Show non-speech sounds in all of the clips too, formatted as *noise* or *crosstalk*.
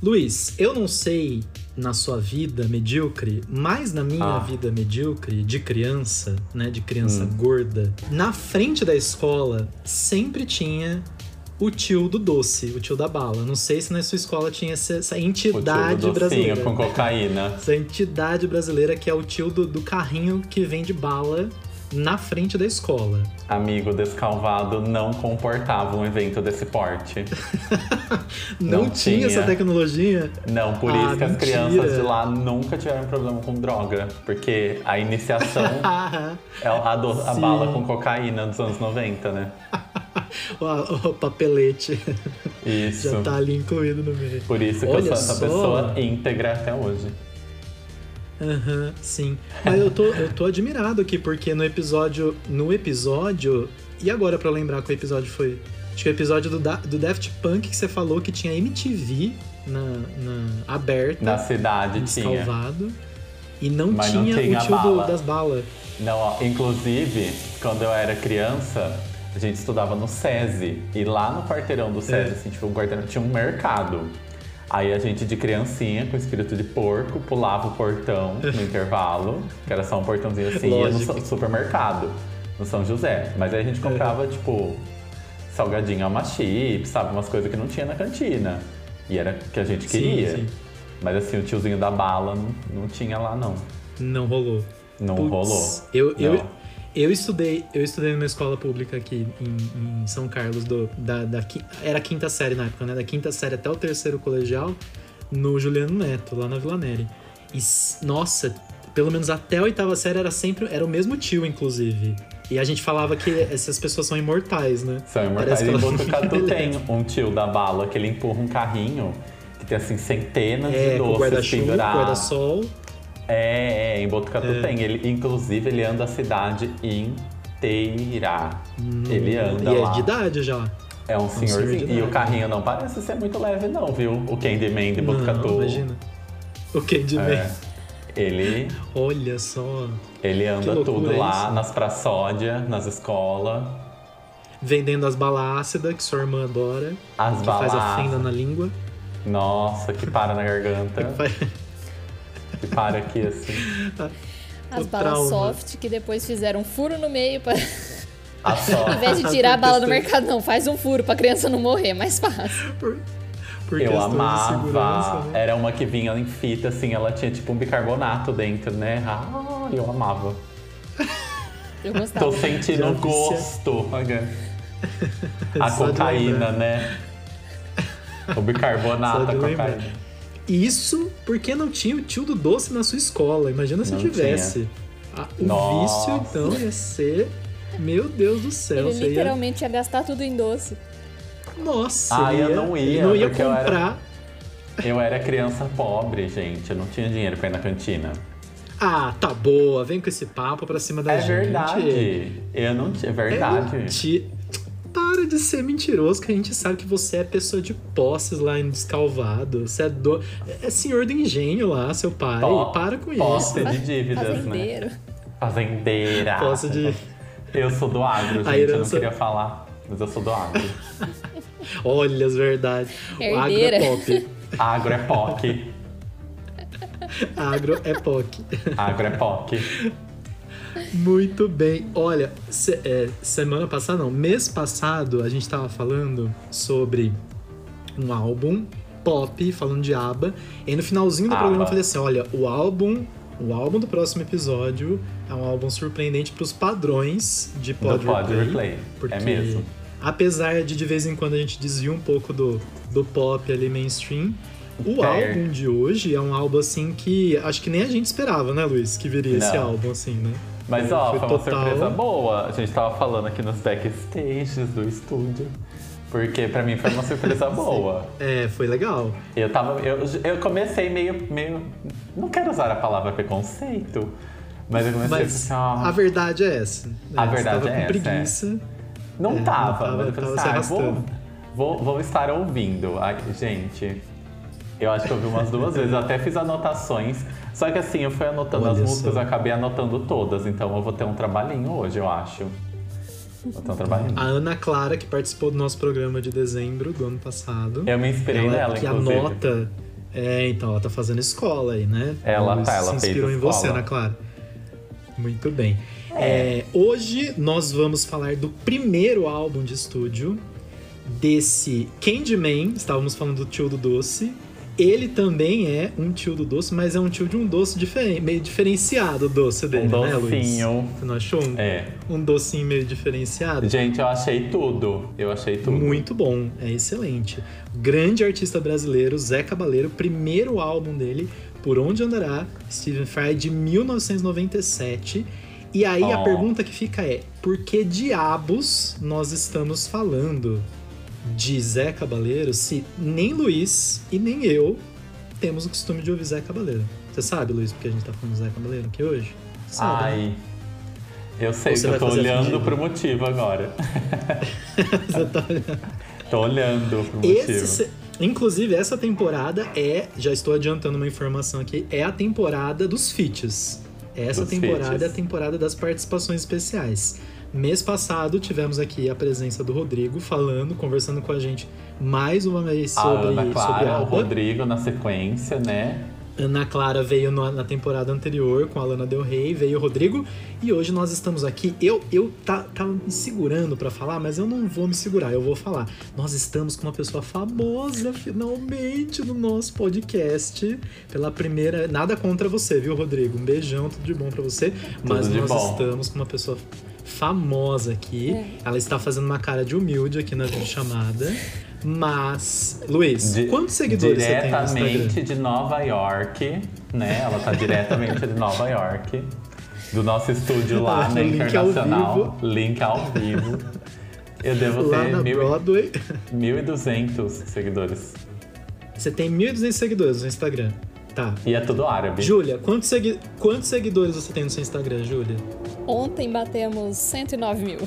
Luiz, eu não sei na sua vida medíocre, mas na minha Ah. vida medíocre, de criança, né? De criança Hum. gorda, na frente da escola sempre tinha o tio do doce, o tio da bala. Não sei se na sua escola tinha essa, essa O tio entidade do brasileira. com cocaína. Essa entidade brasileira que é o tio do, do carrinho que vende bala na frente da escola. Amigo descalvado não comportava um evento desse porte. *laughs* Não, Não tinha, tinha. essa tecnologia. Não, por Ah, isso que as mentira. crianças de lá nunca tiveram problema com droga. Porque a iniciação *laughs* é a, do- a bala com cocaína dos anos 90, né? *laughs* o, o papelete Isso. já tá ali incluído no meio. Por isso que Olha eu sou essa só. pessoa íntegra até hoje. Aham, sim. *laughs* Mas eu tô, eu tô admirado aqui, porque no episódio. No episódio. E agora pra lembrar qual episódio foi? Acho que o episódio do, Da- do Daft Punk que você falou que tinha MTV na, na aberta, Na cidade tinha. escalvado. E não Mas não tinha, tinha o tio do- bala. das balas. Não, ó, inclusive, quando eu era criança, a gente estudava no SESI. E lá no quarteirão do SESI, É. assim, tipo, um quarteirão, tinha um mercado. Aí a gente de criancinha, com espírito de porco, pulava o portão no *laughs* intervalo, que era só um portãozinho assim, ia no supermercado, no São José. Mas aí a gente comprava, tipo, salgadinho alma chips, sabe? Umas coisas que não tinha na cantina. E era o que a gente Sim, queria. sim. Mas assim, o tiozinho da bala não, não tinha lá, não. Não rolou. Não Putz, rolou. Eu, Não. eu estudei, eu estudei numa escola pública aqui em, em São Carlos, do, da, da, era a quinta série na época, né? Da quinta série até o terceiro colegial, no Juliano Neto, lá na Vila Neri. E, nossa, pelo menos até a oitava série era sempre, era o mesmo tio, inclusive. E a gente falava que essas pessoas são imortais, né? São imortais. Em Botucatu *laughs* tem um tio da bala que ele empurra um carrinho que tem assim centenas É, de doces guarda-chuva, pendurados. guarda-sol. É, é, em Botucatu É. tem. Ele, inclusive, ele anda a cidade inteira. Ele anda E é lá. de idade já. É um senhor de senhorzinho. e o carrinho não parece ser muito leve, não, viu? O Candyman de Botucatu. Não, imagina. O Candyman. É. Ele, Olha só. ele anda tudo lá nas praçódias, nas escolas. Vendendo as balas ácidas, que sua irmã adora. As que faz a balas. fenda na língua. Nossa, que para na garganta. *laughs* Que para aqui assim. As O balas trauma. soft que depois fizeram um furo no meio pra. A *laughs* só. Em vez de tirar a *laughs* bala do mercado, não, faz um furo pra criança não morrer, mais fácil. Por, por Eu amava. né? Era uma que vinha em fita, assim, ela tinha tipo um bicarbonato dentro, né? Ah, eu amava. *laughs* Eu gostava. Tô sentindo Já gosto. A cocaína, né? O bicarbonato, a lembrar. cocaína. Isso porque não tinha o tio do doce na sua escola. Imagina se Não tivesse. Ah, o Nossa. vício, então, ia ser. Meu Deus do céu. Ele você ia... literalmente ia gastar tudo em doce. Nossa, Ah, eu não ia, ele não ia porque eu era- comprar. Eu era criança pobre, gente. Eu não tinha dinheiro pra ir na cantina. Ah, tá boa, vem com esse papo pra cima da É gente. verdade. Eu não tinha. É É verdade. menti- Para de ser mentiroso, que a gente sabe que você é pessoa de posses lá em Descalvado. Você é do... É senhor do engenho lá, seu pai. Po- Para com Posse isso. de dívidas, né? Fazendeiro. Fazendeira. Posse de- Eu sou do agro, gente. A Eu não herança- queria falar, mas eu sou do agro. *laughs* Olha as verdades. O agro é pop. Agro é POC. Agro é POC. Agro é POC. Muito bem. Olha, se- é, semana passada, não, mês passado, a gente tava falando sobre um álbum pop, falando de ABBA. E no finalzinho do programa eu falei assim: olha, o álbum. O álbum do próximo episódio é um álbum surpreendente pros padrões de Do Pod, Pod Replay. Replay. Porque, É mesmo. apesar de de vez em quando a gente desvia um pouco do, do pop ali mainstream, o Fair. álbum de hoje é um álbum assim que acho que nem a gente esperava, né, Luiz? Que viria esse Não. álbum assim, né? Mas ó, foi foi uma total- surpresa boa. A gente tava falando aqui nos backstages do estúdio. Porque pra mim foi uma surpresa *laughs* boa. É, foi legal. Eu tava. Eu, eu comecei meio, meio. Não quero usar a palavra preconceito. Mas eu comecei Mas assim, ó, a verdade é essa. A É, você verdade tava é com essa, preguiça. Não É, tava, não tava- mas eu falei tava assim, ah, vou, vou, vou estar ouvindo. Ai, gente, eu acho que eu ouvi umas duas *laughs* vezes, eu até fiz anotações. Só que assim, eu fui anotando Olha as músicas, só. acabei anotando todas, então eu vou ter um trabalhinho hoje, eu acho. Vou ter um trabalhinho. A Ana Clara, que participou do nosso programa de dezembro do ano passado. Eu me inspirei ela nela, que inclusive. anota É, então, ela tá fazendo escola aí, né? Ela tá, ela se fez inspirou em escola. você, Ana Clara. Muito bem. É, hoje nós vamos falar do primeiro álbum de estúdio desse Candyman. Estávamos falando do tio do doce. Ele também é um tio do doce, mas é um tio de um doce diferente, meio diferenciado o doce dele, Um né, Luiz? docinho. Você não achou um, É. um docinho meio diferenciado? Gente, eu achei tudo. Eu achei tudo. Muito bom, é excelente. Grande artista brasileiro, Zé Cabaleiro, primeiro álbum dele, Por Onde Andará, Stephen Fry, de 1997. E aí a Oh. pergunta que fica é: por que diabos nós estamos falando de Zé Cabaleiro se nem Luiz e nem eu temos o costume de ouvir Zé Cabaleiro? Você sabe, Luiz, porque a gente tá falando de Zé Cabaleiro aqui hoje? Sabe, né? Ai. Eu sei, que eu tô olhando pro motivo agora. *laughs* Você tá olhando. Tô olhando pro motivo. Esse, se- inclusive, essa temporada é, já estou adiantando uma informação aqui, é a temporada dos feats. Essa Dos temporada feats. é a temporada das participações especiais. Mês passado tivemos aqui a presença do Rodrigo falando, conversando com a gente mais uma vez A sobre, Ana sobre Clara, o ABBA. Rodrigo na sequência, né? Ana Clara veio na temporada anterior com a Lana Del Rey, veio o Rodrigo e hoje nós estamos aqui. Eu eu tá, tava me segurando pra falar, mas eu não vou me segurar, eu vou falar. Nós estamos com uma pessoa famosa finalmente no nosso podcast pela primeira. Nada contra você, viu, Rodrigo? Um beijão, tudo de bom pra você. Mas de nós bom. estamos com uma pessoa famosa aqui. É. Ela está fazendo uma cara de humilde aqui na videochamada. Mas, Luiz, Di- quantos seguidores você tem no Instagram? Diretamente de Nova York, né? Ela tá diretamente de Nova York. Do nosso estúdio lá *laughs* na Link ao Internacional. Link ao vivo. Eu devo Lá ter na mil, Broadway. 1.200 seguidores. Você tem 1.200 seguidores no Instagram. Tá. E é tudo árabe. Júlia, quantos, segui- quantos seguidores você tem no seu Instagram, Júlia? Ontem batemos 109 mil.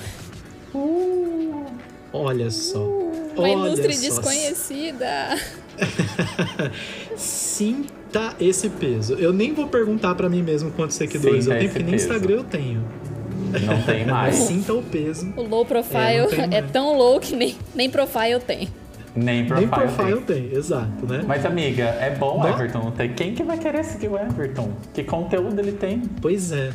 Olha só. Uma Olha indústria só. desconhecida. *laughs* Sinta esse peso. Eu nem vou perguntar pra mim mesmo quantos seguidores Sinta eu tenho, porque nem peso. Instagram eu tenho. Não tem Mas mais. *laughs* sinta o peso. O low É, profile é, mais. tão low que nem, nem profile tem. Nem profile. Nem profile tem. tem, exato, né? Mas, amiga, é bom o. Everton não ter. Quem que vai querer seguir o Everton? Que conteúdo ele tem? Pois é.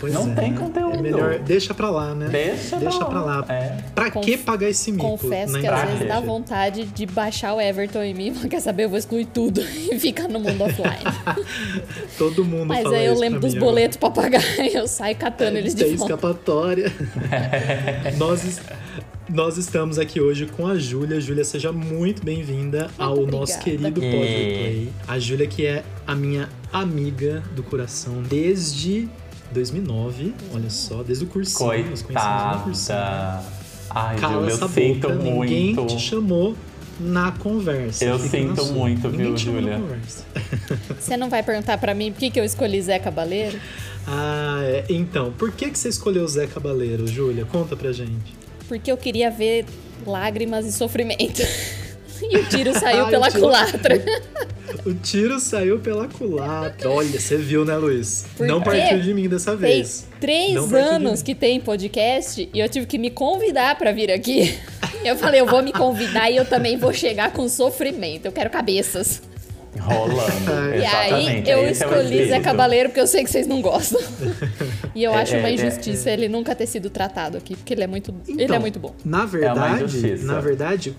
Pois Não é, tem né? conteúdo. É melhor, deixa pra lá, né? Deixa, Deixa pra lá. É. Pra Conf- que pagar esse mico? Confesso que às Pra vezes dá vontade de baixar o Everton em mim, mas *laughs* quer saber, eu vou excluir tudo *laughs* e ficar no mundo offline. *laughs* Todo mundo Mas fala aí eu lembro dos mim agora. boletos pra pagar e eu saio catando eles tem de volta. escapatória. nós, nós estamos aqui hoje com a Júlia. Júlia, seja muito bem-vinda ao obrigada. nosso querido E- Podplay. A Júlia, que é a minha amiga do coração desde 2009. Olha só, desde o cursinho. Nós conhecemos no cursinho. Coitada. Ai, Cala Júlia, eu essa sinto boca, ninguém muito. te chamou na conversa. Eu sinto muito, Ninguém viu, te chamou na Júlia? conversa. *laughs* Você não vai perguntar pra mim por que, que eu escolhi Zé Cabaleiro? Ah, é. Então, por que, que você escolheu o Zé Cabaleiro, Júlia? Conta pra gente. Porque eu queria ver lágrimas e sofrimento. *laughs* E o tiro *laughs* saiu Ai, pela o tiro- culatra. O tiro saiu pela culatra. Olha, você viu, né, Luiz? Por Não partiu de mim dessa Tem vez. três partiu de anos que tem podcast e eu tive que me convidar pra vir aqui. *laughs* Eu falei, eu vou me convidar e eu também vou chegar com sofrimento. Eu quero cabeças. Rolando. E aí eu é o escolhi Zé. Cabaleiro porque eu sei que vocês não gostam. E eu É, acho é, uma é, injustiça ele nunca ter sido tratado aqui, porque ele é muito, ele Então, é muito bom. Na verdade, injustiça. na verdade,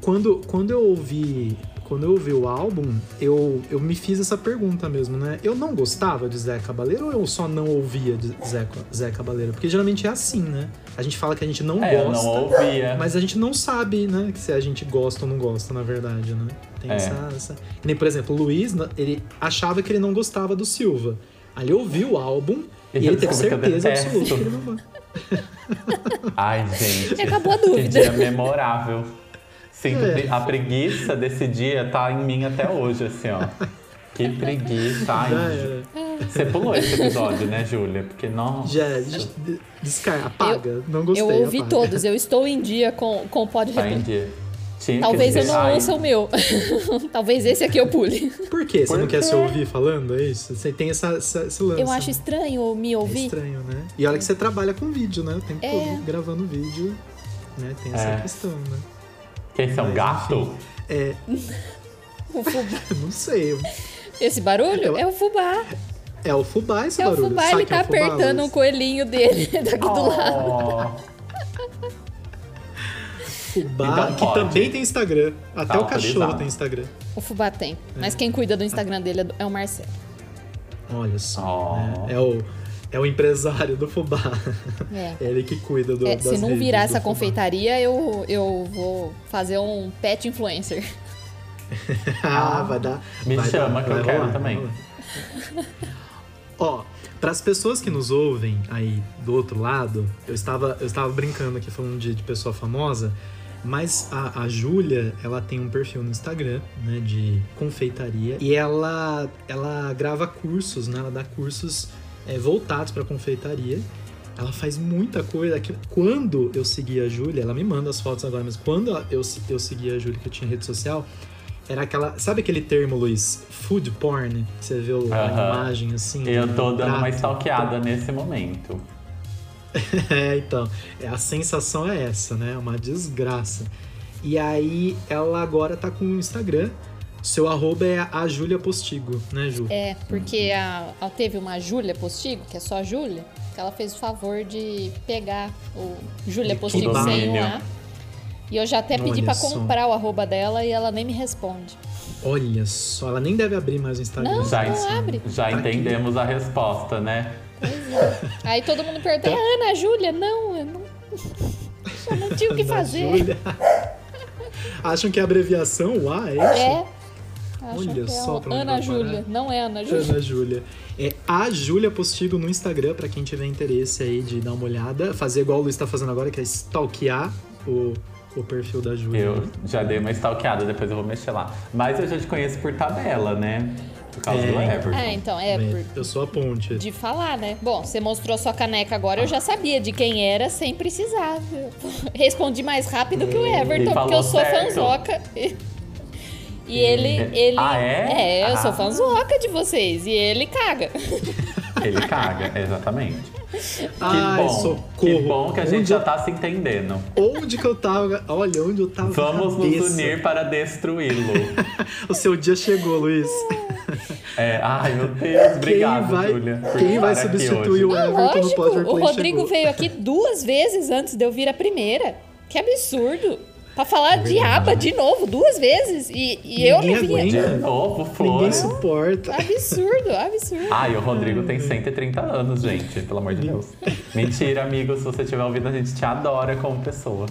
quando, quando eu ouvi. Quando eu ouvi o álbum, eu, eu me fiz essa pergunta mesmo, né? Eu não gostava de Zé Cabaleiro ou eu só não ouvia de Zé, Zé Cabaleiro? Porque geralmente é assim, né? A gente fala que a gente não É, eu gosta. não ouvia. Mas a gente não sabe, né, que se a gente gosta ou não gosta, na verdade, né? Tem É. essa, essa. Nem, por exemplo, o Luiz, ele achava que ele não gostava do Silva. Aí ele ouviu o álbum e, eu ele teve eu certeza detesto. absoluta que ele gosta. Ai, gente. Acabou a Que dúvida. dia memorável. Sinto É. a preguiça desse dia tá em mim até hoje, assim, ó. Que preguiça. Ai, era. Você pulou esse episódio, né, Júlia? Porque não. Já, des- descarga, apaga. não gostei. Eu ouvi apaga. todos, eu estou em dia com, com o Pod Tá em dia. Que Talvez eu não ouça o meu. *laughs* Talvez esse aqui eu pule. Por quê? Você Por não quer se ouvir falando? É isso? Você tem essa, essa, esse lance. Eu acho né? estranho me É ouvir. estranho, né? E olha que você trabalha com vídeo, né? O tempo É. todo gravando vídeo. Né? Tem essa É. questão, né? Que esse é um Mas, gato? É, *laughs* O fubá. *laughs* Não sei. Esse barulho Eu- é o fubá. É o fubá esse É o barulho. fubá, Sabe ele é tá o fubá, apertando o coelhinho dele daqui do lado. Oh, Fubá, Então que também tem Instagram. Até Tá o cachorro tem Instagram. O fubá tem. Mas quem cuida do Instagram dele é é o Marcelo. Olha só. Oh. né? É, o, é o empresário do fubá. É. É *laughs* ele que cuida do, É, das se não redes virar essa confeitaria, eu, eu vou fazer um pet influencer. *laughs* ah, vai dar. Me vai chama dar, que eu quero rolar, também. rolar. Ó, para as pessoas que nos ouvem aí do outro lado, eu estava, eu estava brincando aqui falando de, de pessoa famosa, mas a, a Júlia, ela tem um perfil no Instagram, né, de confeitaria, e ela, ela grava cursos, né, ela dá cursos é, voltados para confeitaria. Ela faz muita coisa. que- Quando eu segui a Júlia, ela me manda as fotos agora, mas quando eu, eu segui a Júlia, que eu tinha rede social, era aquela. Sabe aquele termo, Luiz? Food porn? Você vê o- a Aham. imagem assim. eu tô um dando uma prato. stalkeada nesse momento. *laughs* É, então. é, A sensação é essa, né? Uma desgraça. E aí, ela agora tá com o Instagram. Seu arroba é a Júlia Postigo, né, Ju? É, porque a, a- teve uma Júlia Postigo, que é só a Júlia, que ela fez o favor de pegar o Júlia Postigo sem o. A. E eu já até pedi só. comprar o arroba dela e ela nem me responde. Olha só, ela nem deve abrir mais o Instagram. Não, Já, não abre. já Tá aqui. entendemos a resposta, né? Aí todo mundo pergunta, é Ana, Júlia? Não, eu não. *laughs* Eu não tinha o que Da fazer. Júlia. Acham que é abreviação? UA, é isso? É. Acham Olha que é só o pra Ana Júlia. Não é Ana Júlia. Ana Júlia. É a Júlia Postigo no Instagram, pra quem tiver interesse aí de dar uma olhada. Fazer igual o Luiz tá fazendo agora, que é stalkear o, o perfil da Júlia. Eu já dei uma stalkeada, depois eu vou mexer lá. Mas eu já te conheço por tabela, né? Por causa É, do então. Everton. Ah, então, é, por, Eu sou a ponte. de falar, né? Bom, você mostrou sua caneca agora, eu já sabia de quem era sem precisar. Eu *laughs* Respondi mais rápido que o Everton, porque eu sou certo. fanzoca. E ele, ele. Ah, é? eu sou Ah. fanzoca de vocês. E ele caga. *laughs* Ele caga, exatamente. Que Ai, bom. socorro. Que bom que a gente Onde já eu- tá se entendendo. Onde que eu tava? Olha, onde eu tava. Vamos nos cabeça. unir para destruí-lo. *laughs* O seu dia chegou, Luiz. É, ai, meu Deus, obrigado, quem vai, Júlia. por quem vai substituir o Everton no Lógico, Pod Replay o Rodrigo chegou. veio aqui duas vezes antes de eu vir a primeira. Que absurdo. Pra falar de aba de novo, duas vezes. E, e eu não Ninguém vinha. aguenta. De novo, Ninguém foi. suporta. Absurdo, absurdo. Ai, o Rodrigo tem 130 anos, gente, pelo amor de Deus. Mentira, amigo, se você estiver ouvindo, a gente te adora como pessoa.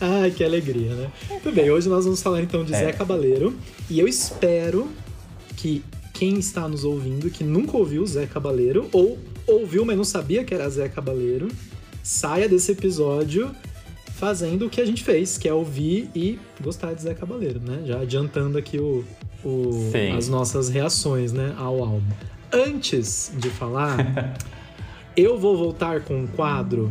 Ai, que alegria, né? Tudo bem, hoje nós vamos falar então de É. Zé Cabaleiro. E eu espero que quem está nos ouvindo, que nunca ouviu Zé Cabaleiro, ou ouviu, mas não sabia que era Zé Cabaleiro, saia desse episódio fazendo o que a gente fez, que é ouvir e gostar de Zé Cabaleiro, né? Já adiantando aqui o, o- as nossas reações né, ao álbum. Antes de falar, *laughs* eu vou voltar com um quadro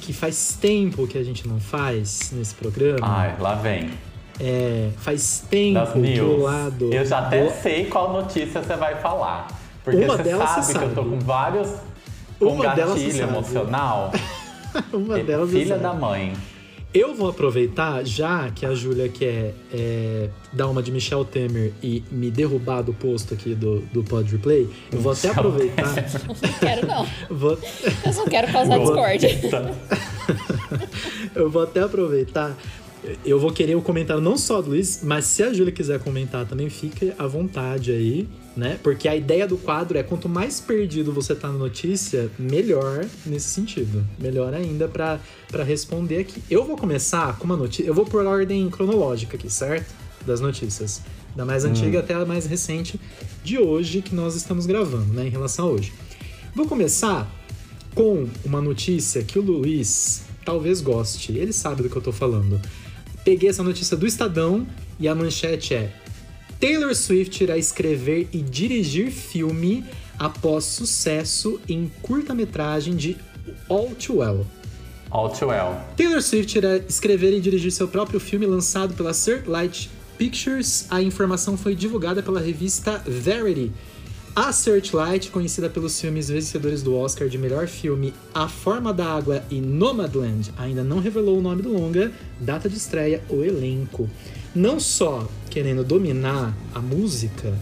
que faz tempo que a gente não faz nesse programa. Ai, lá vem. É, faz tempo que o lado. Eu já até do- sei qual notícia você vai falar. Porque Uma você delas sabe, você que eu tô sabe. com vários. Com Uma gatilho sabe. emocional. *laughs* Uma delas Filha da mãe. Eu vou aproveitar, já que a Júlia quer é, dar uma de Michel Temer e me derrubar do posto aqui do, do Pod Replay, eu vou até aproveitar. *laughs* Não quero, não. Vou, Eu só quero causar discórdia. *laughs* eu vou até aproveitar. Eu vou querer o comentário não só do Luiz, mas se a Júlia quiser comentar também, fique à vontade aí, né? Porque a ideia do quadro é quanto mais perdido você tá na notícia, melhor nesse sentido. Melhor ainda pra pra responder aqui. Eu vou começar com uma notícia. Eu vou por ordem cronológica aqui, certo? Das notícias. Da mais antiga até a mais recente de hoje que nós estamos gravando, né? Em relação a hoje. Vou começar com uma notícia que o Luiz talvez goste. Ele sabe do que eu tô falando. Peguei essa notícia do Estadão e a manchete é: Taylor Swift irá escrever e dirigir filme após sucesso em curta-metragem de All Too Well. All too well. Taylor Swift irá escrever e dirigir seu próprio filme lançado pela Searchlight Pictures. A informação foi divulgada pela revista Verity A Searchlight, conhecida pelos filmes vencedores do Oscar de melhor filme A Forma da Água e Nomadland, ainda não revelou o nome do longa, data de estreia ou elenco. Não só querendo dominar a música,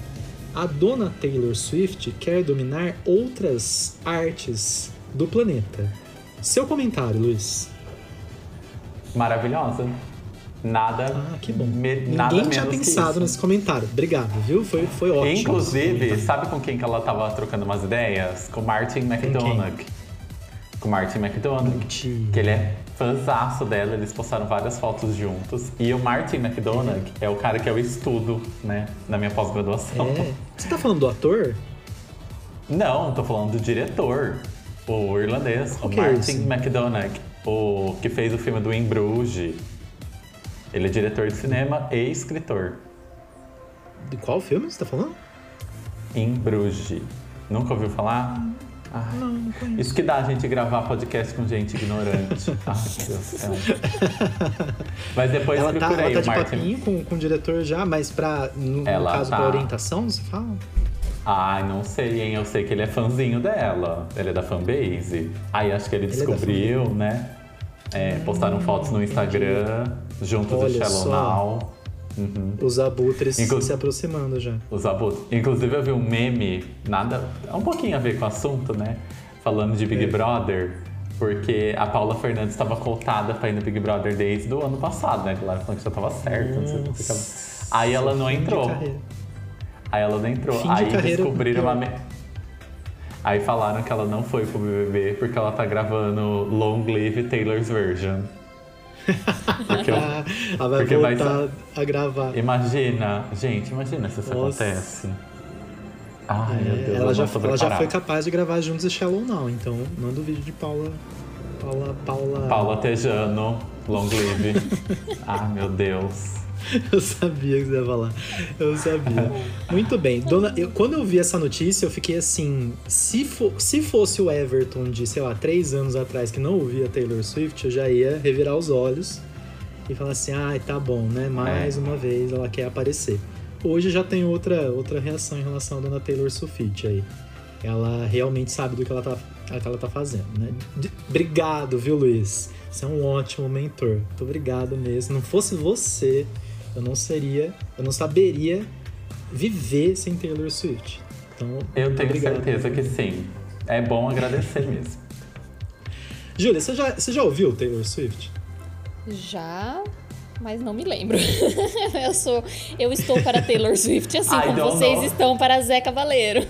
a dona Taylor Swift quer dominar outras artes do planeta. Seu comentário, Luiz. Maravilhosa. Nada. Ah, que bom. Me, Ninguém tinha pensado nesse comentário. Obrigado, viu? Foi, foi ótimo. Inclusive, sabe com quem que ela tava trocando umas ideias? Com Martin McDonagh. Com Martin McDonagh. Mentira. Que ele é fãzaço dela, eles postaram várias fotos juntos. E o Martin McDonagh é o cara que eu estudo, né, na minha pós-graduação. É. Você tá falando do ator? Não, tô falando do diretor, o irlandês, o que é Martin esse? McDonagh, o que fez o filme do In Bruges. Ele é diretor de cinema e escritor. De qual filme você tá falando? In Bruges. Nunca ouviu falar? Ai, Não, não conheço. Isso que dá a gente gravar podcast com gente ignorante. *laughs* Ai, meu Deus do céu. Mas depois Ela tá, procurei ela tá o de Martin. papinho com, com o diretor já, mas pra, no, no caso tá. da orientação, você fala? Ai, não sei, hein? Eu sei que ele é fãzinho dela. Ele é da fanbase. Aí acho que ele é da descobriu, né? É, postaram fotos no Instagram, junto do Olha Shallow só. Now. Uhum. Os abutres Inclu- se aproximando já. Os abutres. Inclusive eu vi um meme, nada. É um pouquinho a ver com o assunto, né? Falando de Big É. Brother. Porque a Paula Fernandes estava cotada pra ir no Big Brother desde o ano passado, né? Ela falando que já tava certo, não sei o que. ficava- Aí ela não entrou. Aí ela não entrou. Fim Aí descobriram me- Aí falaram que ela não foi pro BBB porque ela tá gravando Long Live Taylor's Version. Porque eu- Ah, *laughs* ela vai porque vai voltar a gravar. Imagina, gente, imagina se isso Nossa. acontece. Ai, meu Deus, É, ela, já, ela já foi capaz de gravar juntos e Shallow Now, então manda o vídeo de Paula. Paula. Paula. Paula Tejano, Long Live. *laughs* ah, meu Deus. *laughs* Eu sabia que você ia falar. Eu sabia. Muito bem. Dona, eu- quando eu vi essa notícia, eu fiquei assim: se, se fosse o Everton de, sei lá, três anos atrás que não ouvia Taylor Swift, eu já ia revirar os olhos e falar assim: ai, tá bom, né? Mais É. uma vez ela quer aparecer. Hoje já tem outra, outra reação em relação à dona Taylor Swift aí. Ela realmente sabe do que ela tá, que ela tá fazendo, né? De- Obrigado, viu, Luiz? Você é um ótimo mentor. Muito obrigado mesmo. Se não fosse você, eu não seria, eu não saberia viver sem Taylor Swift. Então, Eu tenho obrigado. certeza que sim. É bom agradecer mesmo. Júlia, você já, você já ouviu Taylor Swift? Já, mas não me lembro. *laughs* eu sou, eu estou para Taylor Swift, assim como vocês know. estão para Zé Cavaleiro.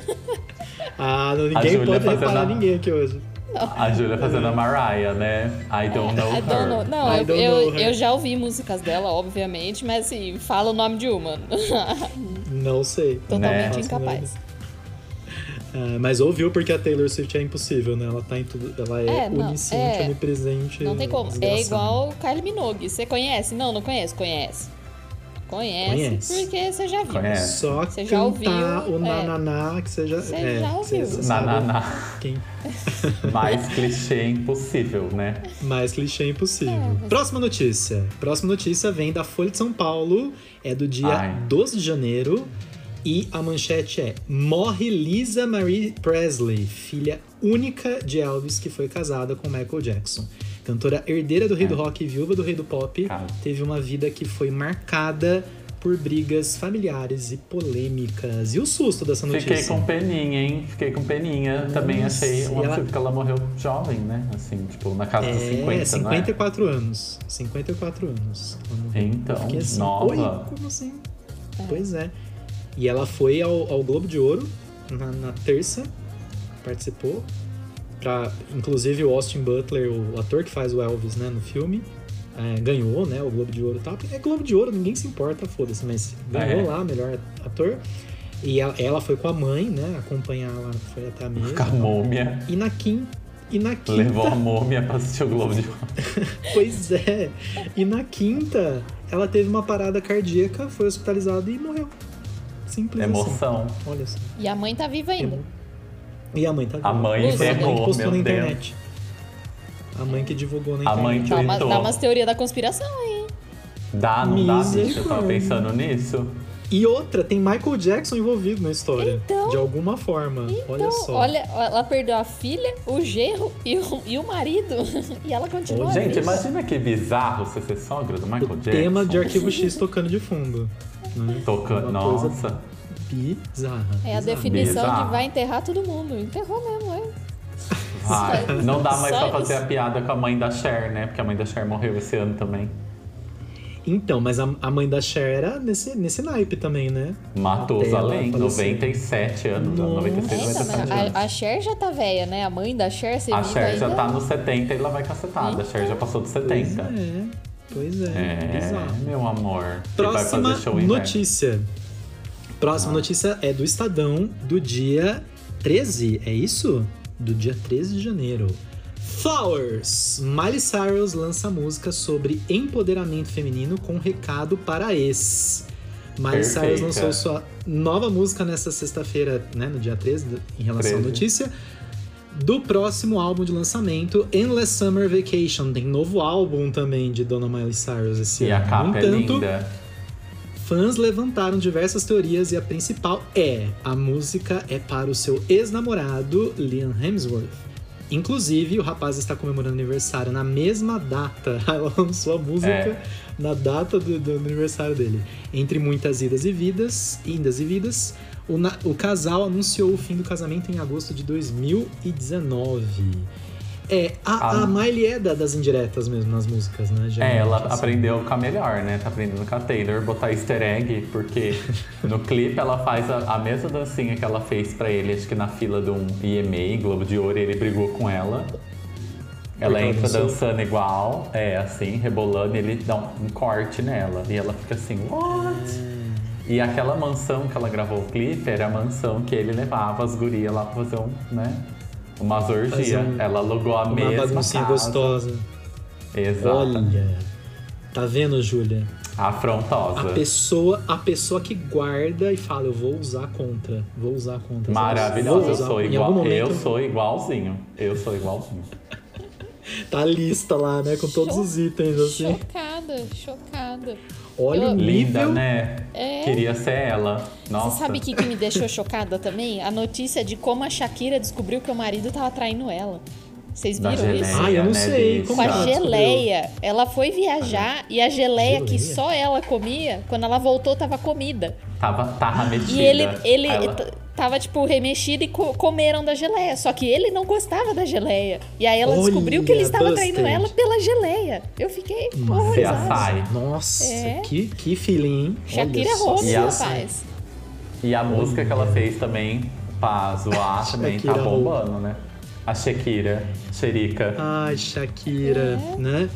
Ah, não, ninguém pode reparar a- ninguém aqui hoje. *laughs* A Júlia fazendo a Mariah, né? I don't know I don't know. Não, I eu, don't eu, know her. eu já ouvi músicas dela, obviamente, mas assim, fala o nome de uma. *laughs* Não sei. Totalmente Né? incapaz. Ah, mas ouviu porque a Taylor Swift é impossível, né? Ela tá em tudo. Ela é, É, onisciente, é. onipresente. Não tem como. É desgraçada. igual o Kylie Minogue. Você conhece? Não, não conhece. Conhece. Conhece, Conhece. porque você já viu. Conhece. Só Você já cantar ouviu, o é. nananá que você já. Você é, já ouviu. você Nananá. Quem, *laughs* Mais clichê impossível, né? mais clichê impossível. É, mas- Próxima notícia. Próxima notícia vem da Folha de São Paulo. É do dia Ai. 12 de janeiro. E a manchete é: Morre Lisa Marie Presley, filha única de Elvis, que foi casada com Michael Jackson. Cantora herdeira do rei do É. rock e viúva do rei do pop, Cara. teve uma vida que foi marcada por brigas familiares e polêmicas. E o susto dessa notícia? Fiquei com peninha, hein? Fiquei com peninha. Também Nossa, achei e um ela- absurdo que ela morreu jovem, né? Assim, tipo, na casa dos É, 50, não é? 54 anos. 54 anos. Então, Eu fiquei assim, nova. Oi, como assim? Pois é. E ela foi ao, ao Globo de Ouro na, na terça, participou. Pra, inclusive o Austin Butler, o ator que faz o Elvis né, no filme, é, ganhou né, o Globo de Ouro tal. É Globo de Ouro, ninguém se importa, foda-se, mas ganhou É. lá, melhor ator. E ela, ela foi com a mãe, né? Acompanhar lá, foi até a mesa. Com a múmia. E na quinta. E na quinta. Levou a múmia pra assistir o Globo de Ouro. *laughs* Pois é. E na quinta, ela teve uma parada cardíaca, foi hospitalizada e morreu. Simples Emoção. assim. Olha só. E a mãe tá viva ainda. E a mãe tá A mãe Lúcia, Foi a mãe que enterrou, postou na Deus. internet. A mãe que divulgou na A mãe internet. Dá, uma, dá umas teorias da conspiração aí. Dá, não dá, bicho? Eu tava pensando nisso. E outra, tem Michael Jackson envolvido na história. Então- de alguma forma. olha Então, só. olha, ela perdeu a filha, o genro e o, e o marido. *laughs* E ela continua. Ô, Gente, viva. imagina que bizarro você ser sogra do Michael o Jackson. tema de Arquivo X tocando de fundo. Né? Tocando. Uma coisa Nossa. Bizarra. É a bizarra. definição Bizarro. de vai enterrar todo mundo. Enterrou mesmo, é. Vai. Não dá mais Só pra fazer a piada com a mãe da Cher, né? Porque a mãe da Cher morreu esse ano também. Então, mas a, a mãe da Cher era nesse, nesse naipe também, né? Ela falecer. 97 anos, Nossa. 96, Eita, 97 mas anos. a, a Cher já tá velha, né? A mãe da Cher, você A Cher já ainda? tá nos 70 e lá vai cacetada. A Cher já passou dos Pois 70. é. Pois é. É, Bizarro. meu amor. Vai Próxima fazer show em inverno. Próxima Ah. notícia é do Estadão do dia 13, é isso? Do dia 13 de janeiro. Flowers. Miley Cyrus lança música sobre empoderamento feminino com recado para ex. Miley Cyrus Perfeita. lançou sua nova música nesta sexta-feira, né, no dia 13, do- em relação à 13. notícia. Do próximo álbum de lançamento, Endless Summer Vacation. Tem novo álbum também de Dona Miley Cyrus esse E a ano. capa no é linda. Fãs levantaram diversas teorias e a principal é: a música é para o seu ex-namorado Liam Hemsworth. Inclusive, o rapaz está comemorando aniversário na mesma data. *laughs* Ela lançou a música É. na data do, do aniversário dele. Entre muitas idas e vidas, indas e vidas, o, o casal anunciou o fim do casamento em agosto de 2019. É, a, Ah. a Miley é da- das indiretas mesmo nas músicas, né? É, ela assim. aprendeu com a melhor, né? Tá aprendendo com a Taylor, botar easter egg, porque *laughs* no clipe ela faz a, a mesma dancinha que ela fez pra ele, acho que na fila de um EMA, Globo de Ouro, e ele brigou com ela. Ela Porque entra dançando igual, é, assim, rebolando, e ele dá um, um corte nela. E ela fica assim, what? E aquela mansão que ela gravou o clipe era a mansão que ele levava as gurias lá pra fazer um, né? Uma zorgia. um- ela alugou a Uma mesma baguncinha casa. gostosa. Exato. Olha. Tá vendo, Júlia? Afrontosa. A pessoa, a pessoa que guarda e fala, eu vou usar contra. Vou usar contra. Maravilhosa, eu sou igual. momento, Eu sou igualzinho. Eu sou igualzinho. *laughs* Tá lista lá, né? Com todos os itens, assim. Chocada, chocada. Olha Eu- o Linda, né? É. Queria ser ela. Nossa. Você sabe o que, que me deixou chocada também? A notícia de como a Shakira descobriu que o marido tava traindo ela. Vocês viram isso? geleia, Ah, eu não né, sei. Com a que geleia. Ela foi viajar e a geleia, que Geleia? só ela comia, quando ela voltou, tava comida. Tava, tava metida. E ele, ele ela- tava, tipo, remexido e co- comeram da geleia. Só que ele não gostava da geleia. E aí ela Olha, descobriu que ele estava traindo busted. ela pela geleia. Eu fiquei horrorizada. Nossa, É. que, que feeling, hein? Shakira Olha E a- rapaz. E a música que ela fez também, pra zoar, *laughs* também tá Shakira bombando, né? A Shakira, Xerica. Ai, Shakira, né?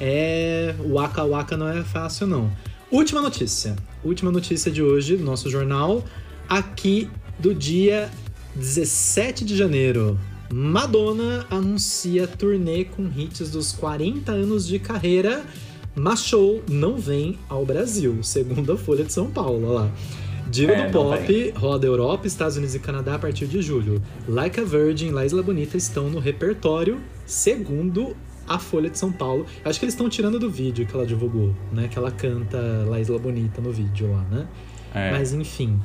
É. Waka Waka não é fácil, não. Última notícia. Última notícia de hoje do nosso jornal. Aqui do dia 17 de janeiro. Madonna anuncia turnê com hits dos 40 anos de carreira, mas show não vem ao Brasil, segundo a Folha de São Paulo. Lá. É, do Pop roda Europa, Estados Unidos e Canadá a partir de julho. Like a Virgin, La Isla Bonita estão no repertório, segundo a Folha de São Paulo. Acho que eles estão tirando do vídeo que ela divulgou, né? Que ela canta La Isla Bonita no vídeo lá, né? É. Mas enfim,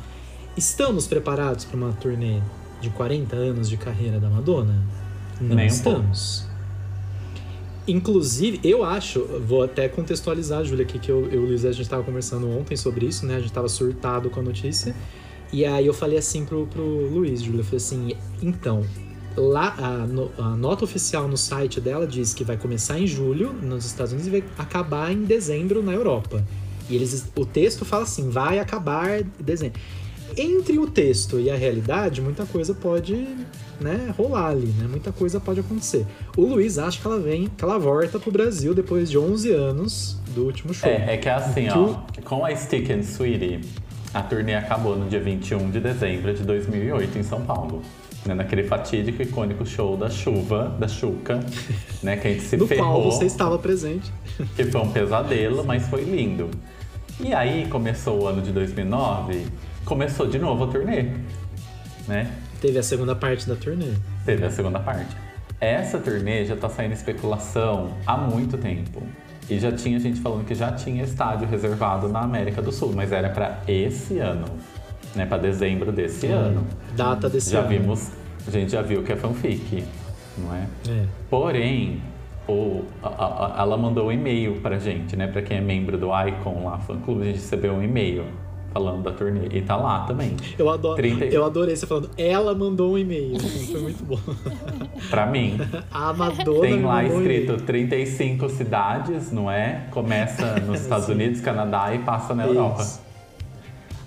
estamos preparados para uma turnê de 40 anos de carreira da Madonna? Não Nem estamos. Inclusive, eu acho, vou até contextualizar, Júlia, aqui que eu, eu e o Luiz, a gente estava conversando ontem sobre isso, né? A gente estava surtado com a notícia. E aí eu falei assim pro, pro Luiz, Júlia, eu falei assim, então, lá a, no- a nota oficial no site dela diz que vai começar em julho nos Estados Unidos e vai acabar em dezembro na Europa. E eles, o texto fala assim, vai acabar em dezembro. Entre o texto e a realidade, muita coisa pode né, rolar ali, né? Muita coisa pode acontecer. O Luiz acha que ela vem, que ela volta pro Brasil depois de 11 anos do último show. É, é que é assim, Que ó. Com a Stick and Sweetie, a turnê acabou no dia 21 de dezembro de 2008 em São Paulo. Né, naquele fatídico e icônico show da chuva, da Chuca, *laughs* né? Que a gente se no ferrou. qual você estava presente. *laughs* que foi um pesadelo, mas foi lindo. E aí começou o ano de 2009, começou de novo a turnê, né? Teve a segunda parte da turnê. Teve a segunda parte. Essa turnê já tá saindo especulação há muito tempo. E já tinha gente falando que já tinha estádio reservado na América do Sul, mas era para esse ano, né? Para dezembro desse Hum, ano. Data desse Já ano. vimos, a gente já viu que é fanfic, não é? É. Porém, o, a- a- ela mandou um e-mail pra gente, né? Pra quem é membro do Icon lá, fã clube, a gente recebeu um e-mail falando da turnê. E tá lá também. Eu, adoro, 30 eu adorei você falando, ela mandou um e-mail. Foi muito bom. *laughs* Pra mim. A Madonna Tem lá um escrito e-mail. 35 cidades, não é? Começa nos *laughs* Estados Unidos, Canadá e passa na Europa. Isso.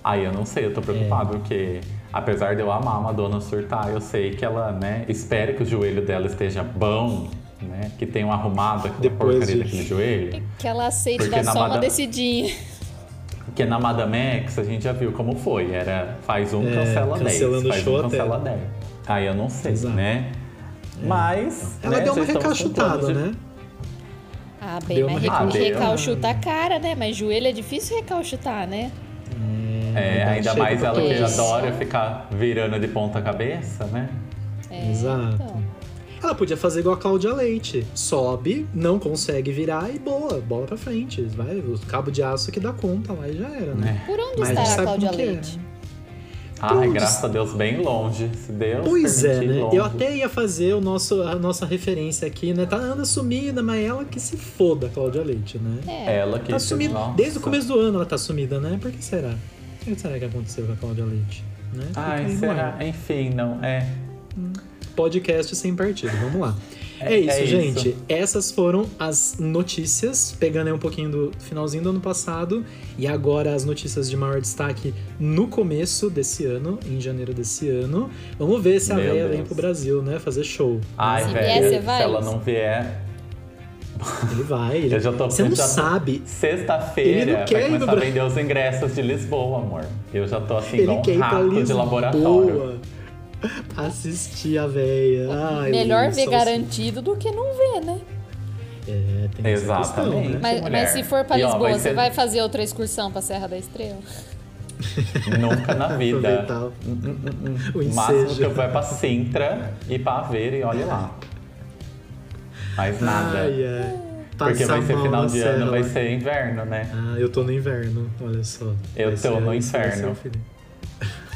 Aí eu não sei, eu tô preocupado, É. porque apesar de eu amar a Madonna surtar, eu sei que ela, né, espero que o joelho dela esteja bom, né? Que tenham arrumado aquela Depois porcaria de- daquele joelho. Que ela aceite Porque dar só uma Madame- decidinha. Porque na Madame X a gente já viu como foi. Era faz um, É, cancela 10. cancelando o Faz show um, cancela 10. Aí eu não sei, Exato. né? Mas. Ela né, deu uma de- né? Ah, bem, Deu mas uma recalchutada. recalchutar a cara, né? Mas joelho é difícil recalchutar, né? É, Verdade, ainda mais ela que adora ficar virando de ponta cabeça, né? É, Exato. então. Ela podia fazer igual a Cláudia Leite. Sobe, não consegue virar e boa, bola pra frente. Vai, o cabo de aço que dá conta lá e já era, né? É. Por onde Mas a estará a sabe Cláudia é, Leite? Ai, Todos. graças a Deus, bem longe. Se Deus Pois é, né? longe. Eu até ia fazer o nosso, a nossa referência aqui, né? Tá anda sumida, mas ela que se foda, Cláudia Leite, né? É. Ela que Tá sumida. Nossa. Desde o começo do ano ela tá sumida, né? Por que será? O que será que aconteceu com a Cláudia Leite? Né? Ai, será? Enfim, não. É. Podcast sem partido, vamos lá. É, É- isso, é isso. gente. Essas foram as notícias, pegando aí um pouquinho do finalzinho do ano passado e agora as notícias de maior destaque no começo desse ano, em janeiro desse ano. Vamos ver se a Meu véia vem pro Brasil, né? Fazer show. Ai, Se velho. vier, você se vai, ela não vier. Ele vai. Ele... Eu já tô Você não sabe. Ele Sexta-feira não quer vai começar a vender os ingressos de Lisboa, amor. Eu já tô assim, Ele igual quer um rato de laboratório. *laughs* Assistir a véia. Ai, Melhor ver garantido do que não ver, né? É, tem essa questão, Exatamente. né? Mas, mas se for pra ó, Lisboa, vai você ser- vai fazer outra excursão pra Serra da Estrela? *laughs* Nunca na vida. O- o máximo que eu vou é pra Sintra e pra Aveiro e olha lá. Mais nada. Ai, ai. Porque vai ser final na de serra ano, vai lá. ser inverno, né? Ah, eu tô no inverno, olha só. Eu Vai tô ser- no inferno.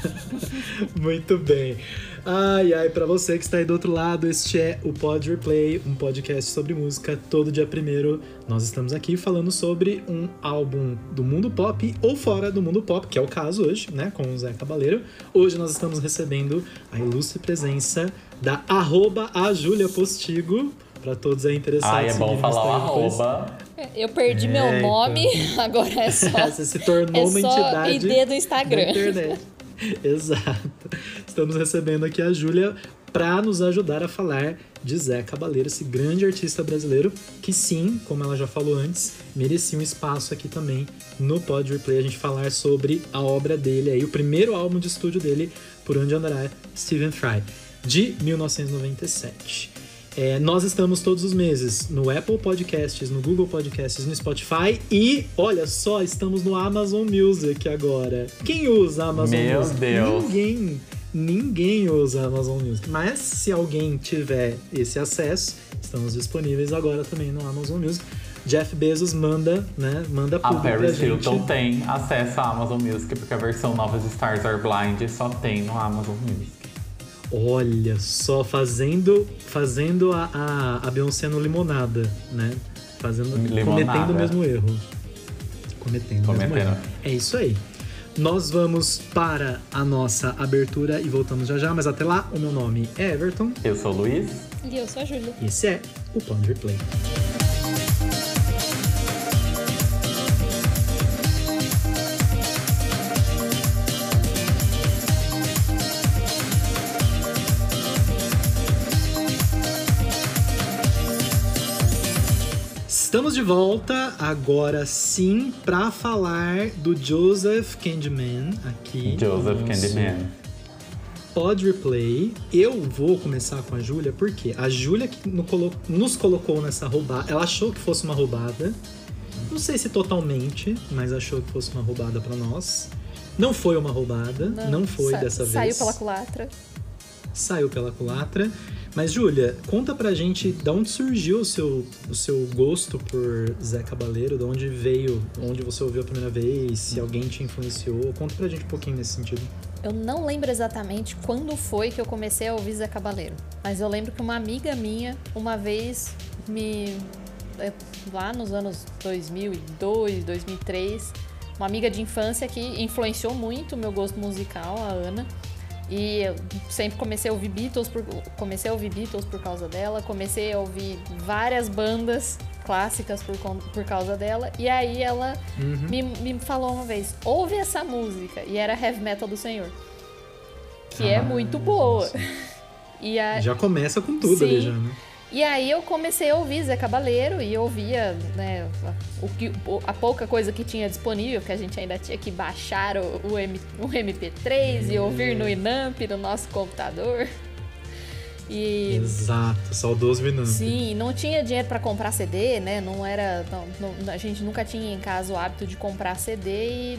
*laughs* Muito bem. Ai, ai, pra você que está aí do outro lado, este é o Pod Replay, um podcast sobre música. Todo dia primeiro nós estamos aqui falando sobre um álbum do mundo pop ou fora do mundo pop, que é o caso hoje, né, com o Zé Cabaleiro. Hoje nós estamos recebendo a ilustre presença da arroba a Júlia Postigo, pra todos aí interessados. Ai, é bom falar o arroba. Eu perdi É, meu então. nome, *laughs* agora é só, *laughs* Você se tornou é uma só entidade ID do da Instagram. internet. *laughs* Exato. Estamos recebendo aqui a Júlia para nos ajudar a falar de Zé Cabaleiro, esse grande artista brasileiro que sim, como ela já falou antes, merecia um espaço aqui também no Pod Replay a gente falar sobre a obra dele aí, o primeiro álbum de estúdio dele, Por Onde Andará Stephen Fry, de 1997. É, nós estamos todos os meses no Apple Podcasts, no Google Podcasts, no Spotify e, olha só, estamos no Amazon Music agora. Quem usa Amazon Meu Music? Deus. Ninguém. Ninguém usa Amazon Music. Mas se alguém tiver esse acesso, estamos disponíveis agora também no Amazon Music. Jeff Bezos manda, né? Manda A Paris. Hilton tem acesso à Amazon Music, porque a versão nova de Stars Are Blind só tem no Amazon Music. Olha só, fazendo, fazendo a, a, a Beyoncé no limonada, né? Fazendo, Limonada. cometendo o mesmo erro. Cometendo, o mesmo erro. É isso aí. Nós vamos para a nossa abertura e voltamos já já, mas até lá, o meu nome é Everton Eu sou o Luiz. E eu sou a Júlia. e esse é o Pond Replay. Estamos de volta agora sim para falar do Joseph Candyman aqui. Joseph Candyman. Pod Replay. Eu vou começar com a Júlia, porque a Júlia que nos colocou nessa roubada, ela achou que fosse uma roubada. Não sei se totalmente, mas achou que fosse uma roubada para nós. Não foi uma roubada, não, foi Sa- dessa Saiu vez pela culatra. saiu pela culatra. Mas, Júlia, conta pra gente de onde surgiu o seu, o seu gosto por Zé Cabaleiro, de onde veio, onde você ouviu a primeira vez, se alguém te influenciou. Conta pra gente um pouquinho nesse sentido. Eu não lembro exatamente quando foi que eu comecei a ouvir Zé Cabaleiro, mas eu lembro que uma amiga minha, uma vez, me. é, lá nos anos 2002, 2003, uma amiga de infância que influenciou muito o meu gosto musical, a Ana. E eu sempre comecei a ouvir Beatles por, comecei a ouvir Beatles por causa dela, comecei a ouvir várias bandas clássicas por, por causa dela. E aí ela Uhum. me, me falou uma vez, ouve essa música. E era Heavy Metal do Senhor. Que é Ah, muito boa. *laughs* E, a, Já começa com tudo ali Sim. já, né? E aí eu comecei a ouvir Zé Cabaleiro e ouvia né, o que, a pouca coisa que tinha disponível, que a gente ainda tinha que baixar o, o, M, o MP3 e ouvir no Inamp, no nosso computador. E Exato, saudoso Vinamp. Sim, não tinha dinheiro pra comprar CD, né? Não era. não- não- a gente nunca tinha em casa o hábito de comprar CD e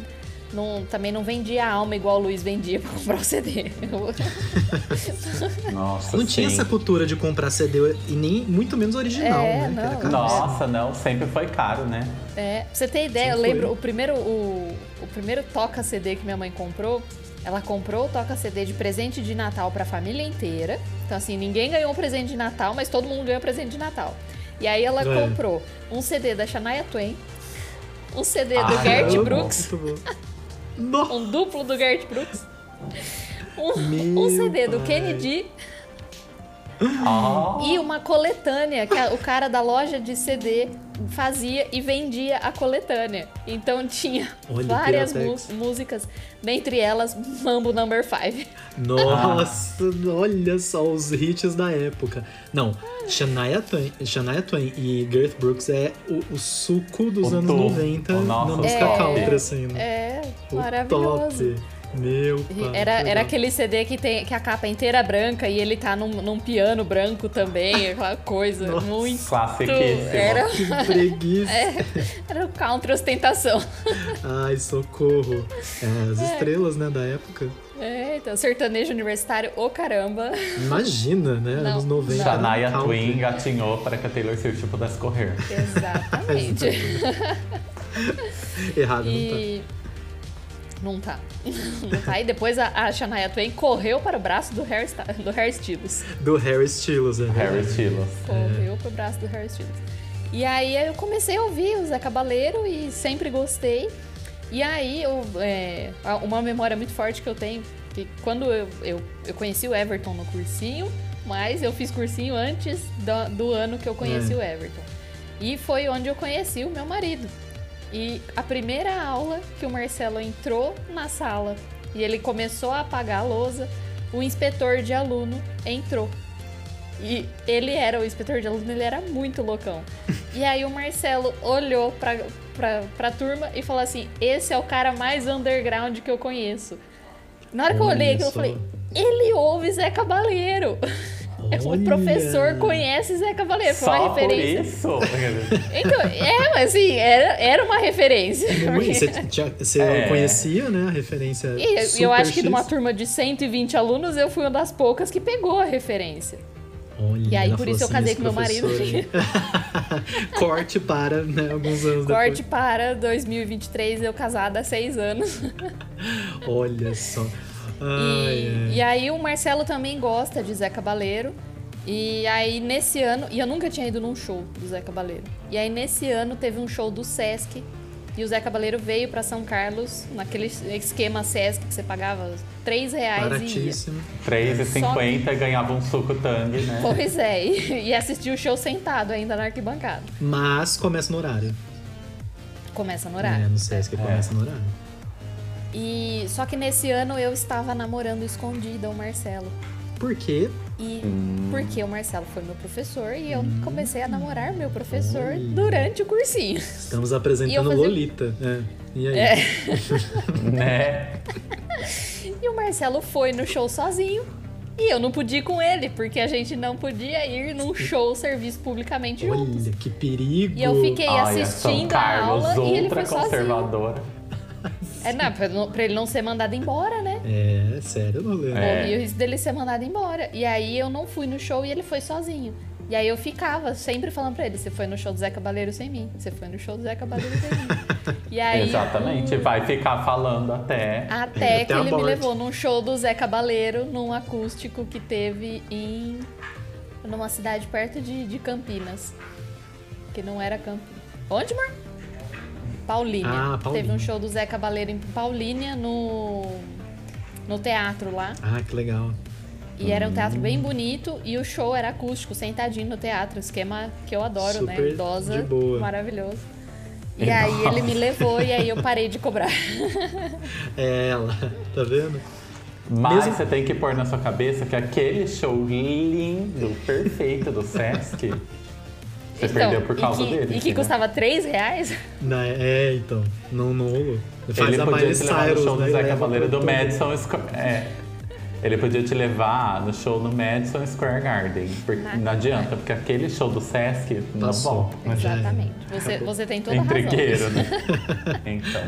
não, também não vendia alma igual o Luiz vendia *laughs* pra comprar o CD. *laughs* Nossa, Não tinha sim. essa cultura de comprar CD e nem muito menos original, É, né? Não. Nossa, não, sempre foi caro, né? É, pra você ter ideia, eu Sempre lembro foi. o primeiro, o, o primeiro toca CD que minha mãe comprou. Ela comprou o toca CD de presente de Natal pra família inteira. Então, assim, ninguém ganhou um presente de Natal, mas todo mundo ganhou presente de Natal. E aí ela É. comprou um CD da Shania Twain, um CD do Ah, Gert amo. Brooks, Muito bom. *laughs* Nossa, um duplo do Gert Brooks, um, um CD do. Kennedy Ó, e uma coletânea que a- o cara da loja de CD fazia e vendia a coletânea. Então tinha Olha, várias músicas, dentre elas Mambo Number 5. Nossa, olha só os hits da época. Não, Shania Twain, Shania Twain e Garth Brooks é o, o suco dos O anos topo. 90 O nosso na música top. country, assim, né? É, O maravilhoso. top. Meu pai. Era, era legal. aquele CD que tem que a capa é inteira branca e ele tá num, num piano branco também, *laughs* aquela coisa Nossa. muito. classiquíssimo. Era, Que preguiça. *laughs* era o country ostentação. *laughs* Ai, socorro. É, as estrelas, né, da época. É, então, sertanejo universitário, ô caramba. Imagina, né? Não, anos 90. Shania country. Twain engatinhou para que a Taylor Swift pudesse correr. Exatamente. Errado, não E. Não tá. *laughs* Não tá. E depois a, a Shania Twain correu para o braço do Harry, do Harry Styles. Do Harry Styles, é Harry. Styles. Correu para o braço do Harry Styles. E aí eu comecei a ouvir o Zé Cabaleiro e sempre gostei. E aí, eu, é, uma memória muito forte que eu tenho, que quando eu, eu, eu conheci o Everton no cursinho, mas eu fiz cursinho antes do, do ano que eu conheci É. o Everton. E foi onde eu conheci o meu marido. E a primeira aula que o Marcelo entrou na sala e ele começou a apagar a lousa, o inspetor de aluno entrou. E ele era o inspetor de aluno, ele era muito loucão. *laughs* E aí o Marcelo olhou pra, pra, pra turma e falou assim: Esse é o cara mais underground que eu conheço. Na hora que eu olhei eu falei: Ele ouve Zé Cabaleiro. *laughs* O Olha. professor conhece Zé Cabaleiro, foi uma Só por referência. isso? *laughs* Então, é, mas assim, era, era uma referência. Muito- Você, tinha- você É. conhecia, né, a referência E eu- acho que de uma X? turma de 120 alunos, eu fui uma das poucas que pegou a referência. Olha, E aí, por isso eu assim, casei com meu marido. *laughs* Corte para, né, alguns anos Corte para 2023, eu casada há seis anos. depois. Olha só. Ai, E, ai. e aí o Marcelo também gosta de Zé Cabaleiro. E aí nesse ano, e eu nunca tinha ido num show do Zé Cabaleiro. E aí nesse ano teve um show do Sesc e o Zé Cabaleiro veio pra São Carlos, naquele esquema Sesc que você pagava 3 reais e ia. Baratíssimo. 3,50 ganhava um suco tangue, né? Pois é, e, e assistiu o show sentado ainda na arquibancada. Mas começa no horário. Começa no É, horário. no Sesc começa no horário. E só que nesse ano eu estava namorando escondida o Marcelo. Por quê? E Hum. porque o Marcelo foi meu professor e eu comecei a namorar meu professor durante o cursinho. Estamos apresentando fazia- Lolita. É. E aí? É. *laughs* Né? E o Marcelo foi no show sozinho. E eu não pude ir com ele, porque a gente não podia ir num show serviço publicamente juntos. Olha, que perigo. E eu fiquei Olha, São assistindo a aula e ele foi sozinho. É, não, pra, não- pra ele não ser mandado embora, né? É, sério no rolê. É. Morri o risco dele ser mandado embora. E aí eu não fui no show e ele foi sozinho. E aí eu ficava sempre falando pra ele, você foi no show do Zé Cabaleiro sem mim. Você foi no show do Zé Cabaleiro sem mim. E aí, Exatamente, vai ficar falando até. Até, Até que ele me morte. levou num show do Zé Cabaleiro, num acústico que teve em. numa cidade perto de, de Campinas. Que não era Campinas. Onde, amor? Paulínia. Ah, Paulínia. Teve um show do Zé Cabaleiro em Paulínia no. no teatro lá. Ah, que legal. E era um teatro Hum. bem bonito e o show era acústico, sentadinho no teatro, esquema que eu adoro, né? Super Idosa, de boa. maravilhoso. E Idosa. aí ele me levou e aí eu parei de cobrar. *laughs* É ela, tá vendo? Mas Mesmo- você tem que pôr na sua cabeça que aquele show lindo, perfeito do Sesc, você perdeu por causa Então, e que, dele. E que entendeu? custava 3 reais? Na- é, então. Não, não rolou. Faz Ele a podia te levar no show do né? Zé Leva Cavaleiro do Madison Square. É. Ele podia te levar no show no Madison Square Garden. Porque Na- não adianta, porque aquele show do Sesc não Passou. volta. Exatamente. Você, você tem toda a Entregueiro, razão. né? *laughs* Então.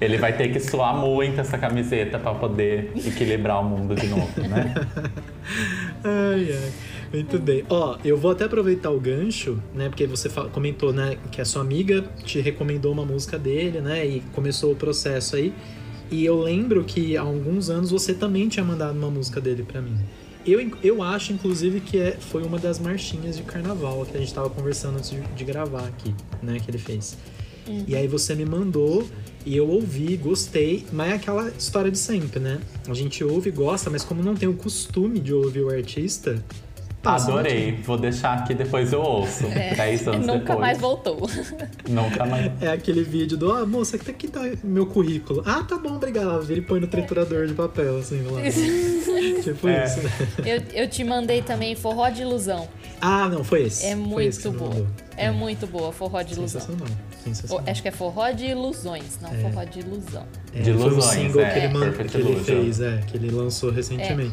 Ele vai ter que suar muito essa camiseta pra poder equilibrar o mundo de novo, né? *laughs* Ai, ai. Muito bem. Ó, eu vou até aproveitar o gancho, né? Porque você comentou, né, que a sua amiga te recomendou uma música dele, né? E começou o processo aí. E eu lembro que há alguns anos você também tinha mandado uma música dele pra mim. Eu, eu acho, inclusive, que é, foi uma das marchinhas de carnaval que a gente tava conversando antes de, de gravar aqui, né? Que ele fez. E aí você me mandou e eu ouvi, gostei, mas é aquela história de sempre, né? A gente ouve e gosta, mas como não tem o costume de ouvir o artista. Passa Adorei. Vou deixar aqui, depois eu ouço. Dez anos *laughs* Nunca depois. mais voltou. Nunca mais. É aquele vídeo do, ah, moça, que aqui tá meu currículo. Ah, tá bom, obrigado. Ele põe no triturador de papel, assim, lá. *laughs* tipo É. isso, né? Eu, eu te mandei também Forró de Ilusão. Ah, não, foi esse. É esse muito boa. mandou. É muito boa, Forró de Ilusão. Sensacional. Sensacional. Acho que é Forró de Ilusões, não É. Forró de Ilusão. É, De foi um ilusões, single é. que ele, man- que ele fez, é, que ele lançou recentemente.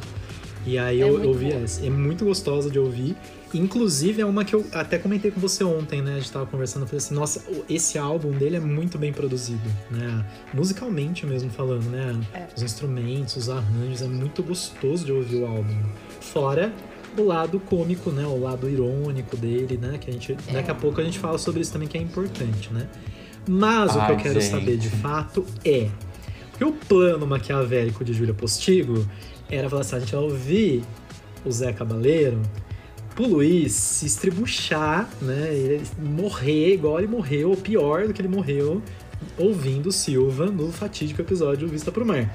E aí É eu muito ouvi essa. É muito gostosa de ouvir. Inclusive, é uma que eu até comentei com você ontem, né? A gente tava conversando, eu falei assim, nossa, esse álbum dele é muito bem produzido, né? Musicalmente mesmo falando, né? É. Os instrumentos, os arranjos, é muito gostoso de ouvir o álbum. Fora o lado cômico, né? O lado irônico dele, né? Que a gente, É. daqui a pouco a gente fala sobre isso também, que é importante, né? Mas o que Ai, eu quero gente. saber de fato é porque o plano maquiavélico de Júlia Postigo era falar assim: a gente vai ouvir o Zé Cabaleiro pro Luiz se estribuchar, né? Ele morrer igual ele morreu, ou pior do que ele morreu, ouvindo Silva no fatídico episódio Vista pro Mar.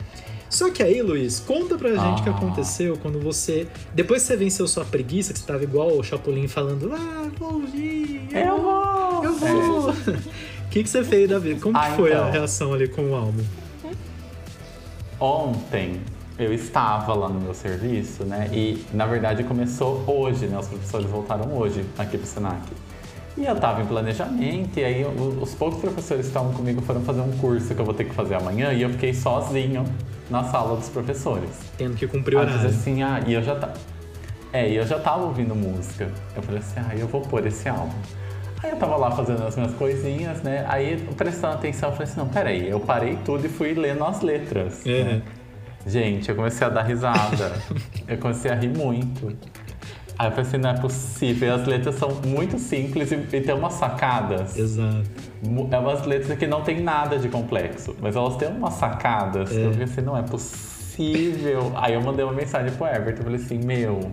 Só que aí, Luiz, conta pra gente o que Ah. aconteceu quando você. Depois que você venceu sua preguiça, que você tava igual o Chapolin falando, ah, vou ouvir, Eu vou! eu vou. O *laughs* que, que você fez da vida? Como que Ah, foi a então. reação ali com o álbum? Ontem eu estava lá no meu serviço, né? E na verdade começou hoje, né? Os professores voltaram hoje aqui pro Senac. E eu tava em planejamento, e aí os poucos professores que estavam comigo foram fazer um curso que eu vou ter que fazer amanhã, e eu fiquei sozinho na sala dos professores. Tendo que cumprir o horário. assim, ah, e eu já tá. É, e eu já tava ouvindo música. Eu falei assim, ah, eu vou pôr esse álbum. Aí eu tava lá fazendo as minhas coisinhas, né? Aí prestando atenção, eu falei assim, não, peraí, eu parei tudo e fui lendo as letras. É. né? Gente, eu comecei a dar risada. *laughs* eu comecei a rir muito. Aí eu falei assim, não é possível. As letras são muito simples e, e tem umas sacadas. Exato. É umas letras que não tem nada de complexo, mas elas têm umas sacadas. que Eu fiquei assim, não é possível. Aí eu mandei uma mensagem pro Everton, eu falei assim, meu,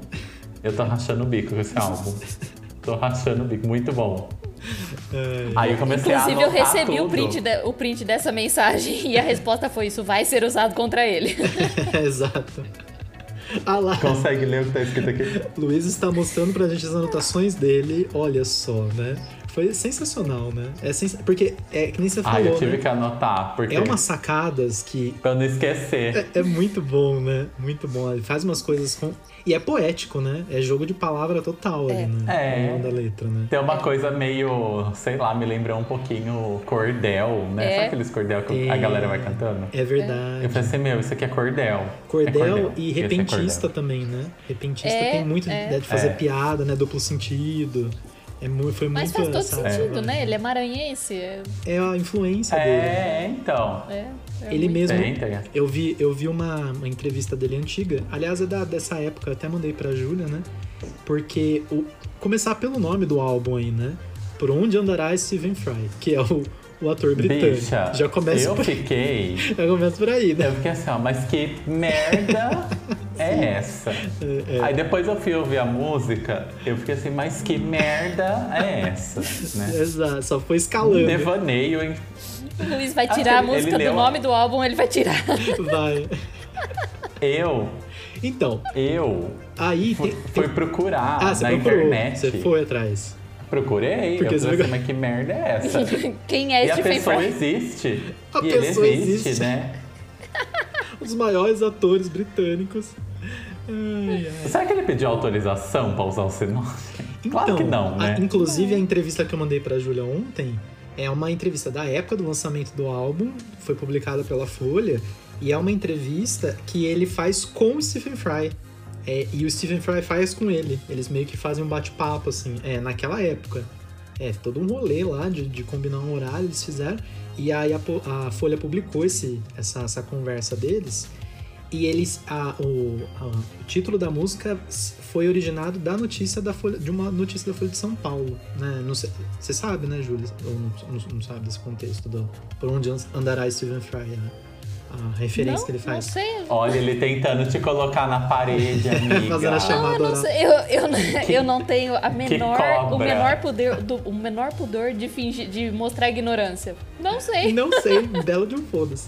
eu tô rachando o bico com esse *laughs* álbum. tô rachando o bico, muito bom. É, Aí eu comecei Inclusive, a eu recebi o print, de- o print dessa mensagem *laughs* e a resposta foi: Isso vai ser usado contra ele. *laughs* Exato. Ah lá, Consegue ler o que tá escrito aqui? Luiz está mostrando pra gente as anotações dele. Olha só, né? Foi sensacional, né? É sens... Porque é que nem você Ah, falou, eu tive né? que anotar, porque É umas sacadas que pra não esquecer. é, é muito bom, né? Muito bom. Ele faz umas coisas com. E é poético, né? É jogo de palavra total ali, né? É. Ao longo da letra, né? Tem uma coisa meio, sei lá, me lembrou um pouquinho cordel, né? É. Sabe aqueles cordel que a É. galera vai cantando? É verdade. Eu falei assim, meu, isso aqui é cordel. Cordel, É e é repentista cordel. também, né? Repentista É, tem muito é. ideia de fazer É. piada, né? Duplo sentido. É, foi Mas muito faz todo essa sentido, vibe. né? Ele é maranhense. É, É a influência dele. É, então. é, é Ele muito- mesmo. Tem, tem. Eu vi, eu vi uma, uma entrevista dele antiga, aliás, é da, dessa época, eu até mandei pra Júlia, né? Porque o, começar pelo nome do álbum aí, né? Por onde andará Stephen Fry, que é o, o ator britânico. Bicha, já começa eu por, fiquei. *laughs* já começa por aí, né? Eu fiquei assim, ó, mas que merda *laughs* é essa? É, é. Aí depois eu fui ouvir a música, eu fiquei assim, mas que merda é essa? Né? *laughs* Exato, só foi Um escalando. devaneio em O Luiz vai Ah, tirar a ele- música do leu- nome do álbum, ele vai tirar. Vai. eu, Então, eu aí fui, tem, fui tem- procurar Ah, na procurou. internet. Você foi atrás. Procurei, Porque eu você falei assim, mas que merda é essa? *laughs* Quem é e a Stephen pessoa Fry? existe. A e ele pessoa existe, existe. né? *laughs* Um dos maiores atores britânicos. Ai, ai. Será que ele pediu autorização pra usar o seu *laughs* nome? claro que não, né? a- inclusive, a entrevista que eu mandei pra Júlia ontem é uma entrevista da época do lançamento do álbum, foi publicada pela Folha, e é uma entrevista que ele faz com o Stephen Fry. É, e o Stephen Fry faz com ele. Eles meio que fazem um bate-papo, assim, é, naquela época. É, todo um rolê lá de, de combinar um horário, eles fizeram. E aí a, a Folha publicou esse, essa, essa conversa deles. E eles. A, o, a- o título da música foi originado da notícia da Folha, de uma notícia da Folha de São Paulo. Né? Você sabe, né, Júlia? Ou não, não- não sabe desse contexto do por onde andará Stephen Fry, a, a referência Não, que ele não faz. sei. Olha, ele tentando te colocar na parede, amiga. *laughs* Fazendo a Não, chamada eu não oral. sei. Eu, eu, não- eu não tenho a menor, o cobra. menor poder, do, o menor pudor de fingir, de mostrar ignorância. Não sei. Não sei, belo de um foda-se.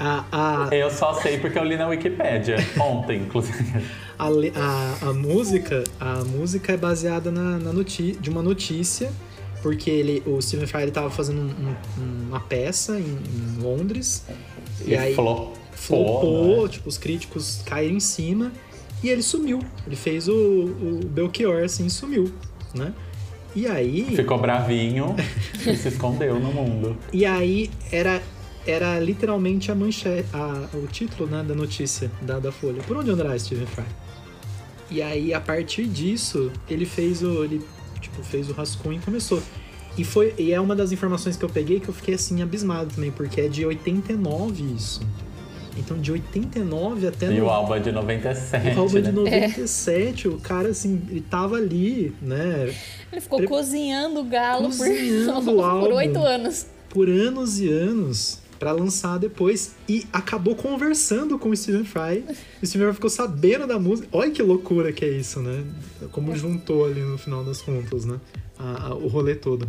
A, a, Eu só sei porque eu li na Wikipédia ontem, inclusive. a, a, a música a música é baseada na, na noti de uma notícia porque ele o Stephen Fry estava fazendo um- um- uma peça em, em Londres e, E aí flopou, flopou né? tipo os críticos caíram em cima e ele sumiu ele fez o, o Belchior assim sumiu né e aí Ficou bravinho *laughs* e se escondeu no mundo. e aí era era literalmente a manchete, a- o título né, da notícia da, da Folha. Por onde andará Stephen Fry? E aí, a partir disso, ele fez o. Ele, tipo, fez o rascunho e começou. E, foi, e é uma das informações que eu peguei que eu fiquei assim abismado também, porque é de 89 isso. Então, de 89 até E no- o álbum é de 97, o álbum é de né? 97, o cara, assim, ele tava ali, né? Ele ficou Pre- cozinhando o galo por, Cozinhando *laughs* o por álbum. oito anos. por anos e anos pra lançar depois e acabou conversando com o Stephen Fry. O Stephen Fry ficou sabendo da música. Olha que loucura que é isso, né? Como juntou ali no final das contas, né? A- a- o rolê todo.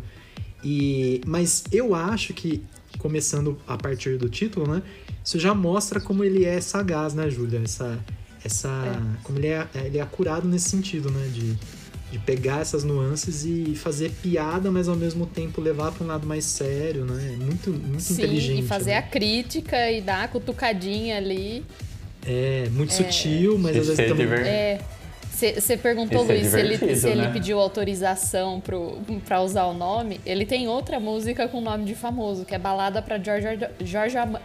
E mas eu acho que começando a partir do título, né? Isso já mostra como ele é sagaz, né, Júlia? Essa essa como ele é, ele é acurado nesse sentido, né, de de pegar essas nuances e fazer piada, mas ao mesmo tempo levar para um lado mais sério, né? É Muito, muito Sim, inteligente. e fazer né? a crítica e dar a cutucadinha ali. É, muito sutil, mas às vezes também. É. Você perguntou, Isso é Luiz, se ele, se ele né? pediu autorização pro, pra usar o nome. Ele tem outra música com nome de famoso, que é Balada Ar- George Arma-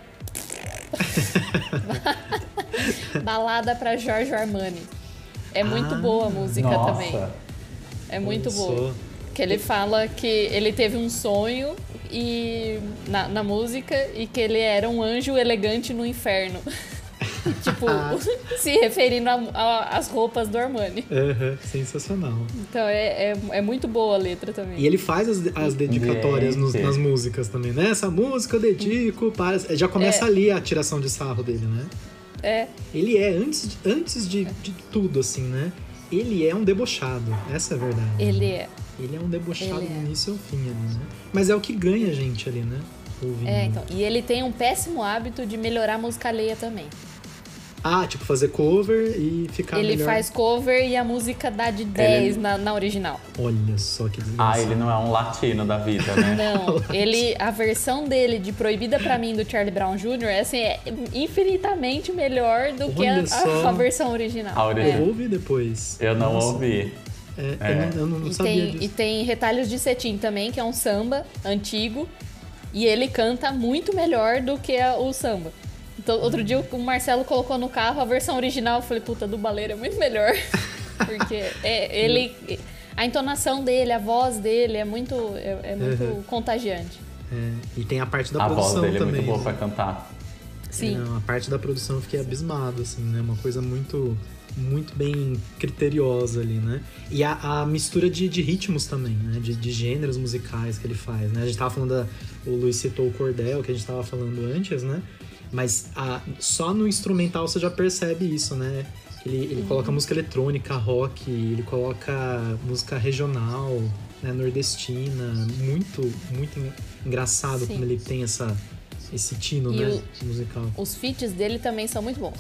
*laughs* *laughs* Balada pra George Armani. É muito Ah, boa a música Nossa. também. É muito Lançou. boa. Que ele fala que ele teve um sonho e na, na música e que ele era um anjo elegante no inferno. *laughs* tipo, *laughs* se referindo às roupas do Armani. Aham, sensacional. Então é, é, é muito boa a letra também. E ele faz as, as dedicatórias nos- Gente. nas músicas também, né? Essa música eu dedico para. Já começa É. ali a tiração de sarro dele, né? É, Ele é, antes, de- antes de, de tudo, assim, né? Ele é um debochado. Essa é a verdade. ele é. Ele é um debochado Ele é. do início ao fim ali, né? Mas é o que ganha a gente ali, né? Ouvindo. É, então. E ele tem um péssimo hábito de melhorar a música alheia também. Ah, tipo, fazer cover e ficar ele melhor. faz cover e a música dá de 10 na, na original. Olha só que Ah, desgraçado. ele não é um latino da vida, né? *laughs* Não, ele, a versão dele de Proibida pra mim do Charlie Brown Jr. é, assim, é infinitamente melhor do que Olha a, só. a, a versão original. A original. Eu É. ouvi depois. Eu não Nossa, ouvi. É, É. Eu não, eu não E sabia tem, disso. e tem Retalhos de Cetim também, que é um samba antigo. E ele canta muito melhor do que a- o samba. Outro dia o Marcelo colocou no carro a versão original. Eu falei, puta, do Baleiro é muito melhor. *laughs* Porque é, ele. A entonação dele, a voz dele é muito, é, é muito Uhum. contagiante. É, e tem a parte da a voz produção dele é também. muito boa né? pra cantar. Sim. Não, a parte da produção eu fiquei abismado, assim, né? Uma coisa muito, muito bem criteriosa ali, né? E a, a mistura de, de ritmos também, né? De, de gêneros musicais que ele faz, né? A gente tava falando da... O Luiz citou o cordel, que a gente tava falando antes, né? Mas a, só no instrumental você já percebe isso, né? Ele, ele coloca música eletrônica, rock, ele coloca música regional, né, nordestina. Muito, muito en- engraçado Sim. como ele tem essa, esse tino, E né? Musical. Os feats dele também são muito bons.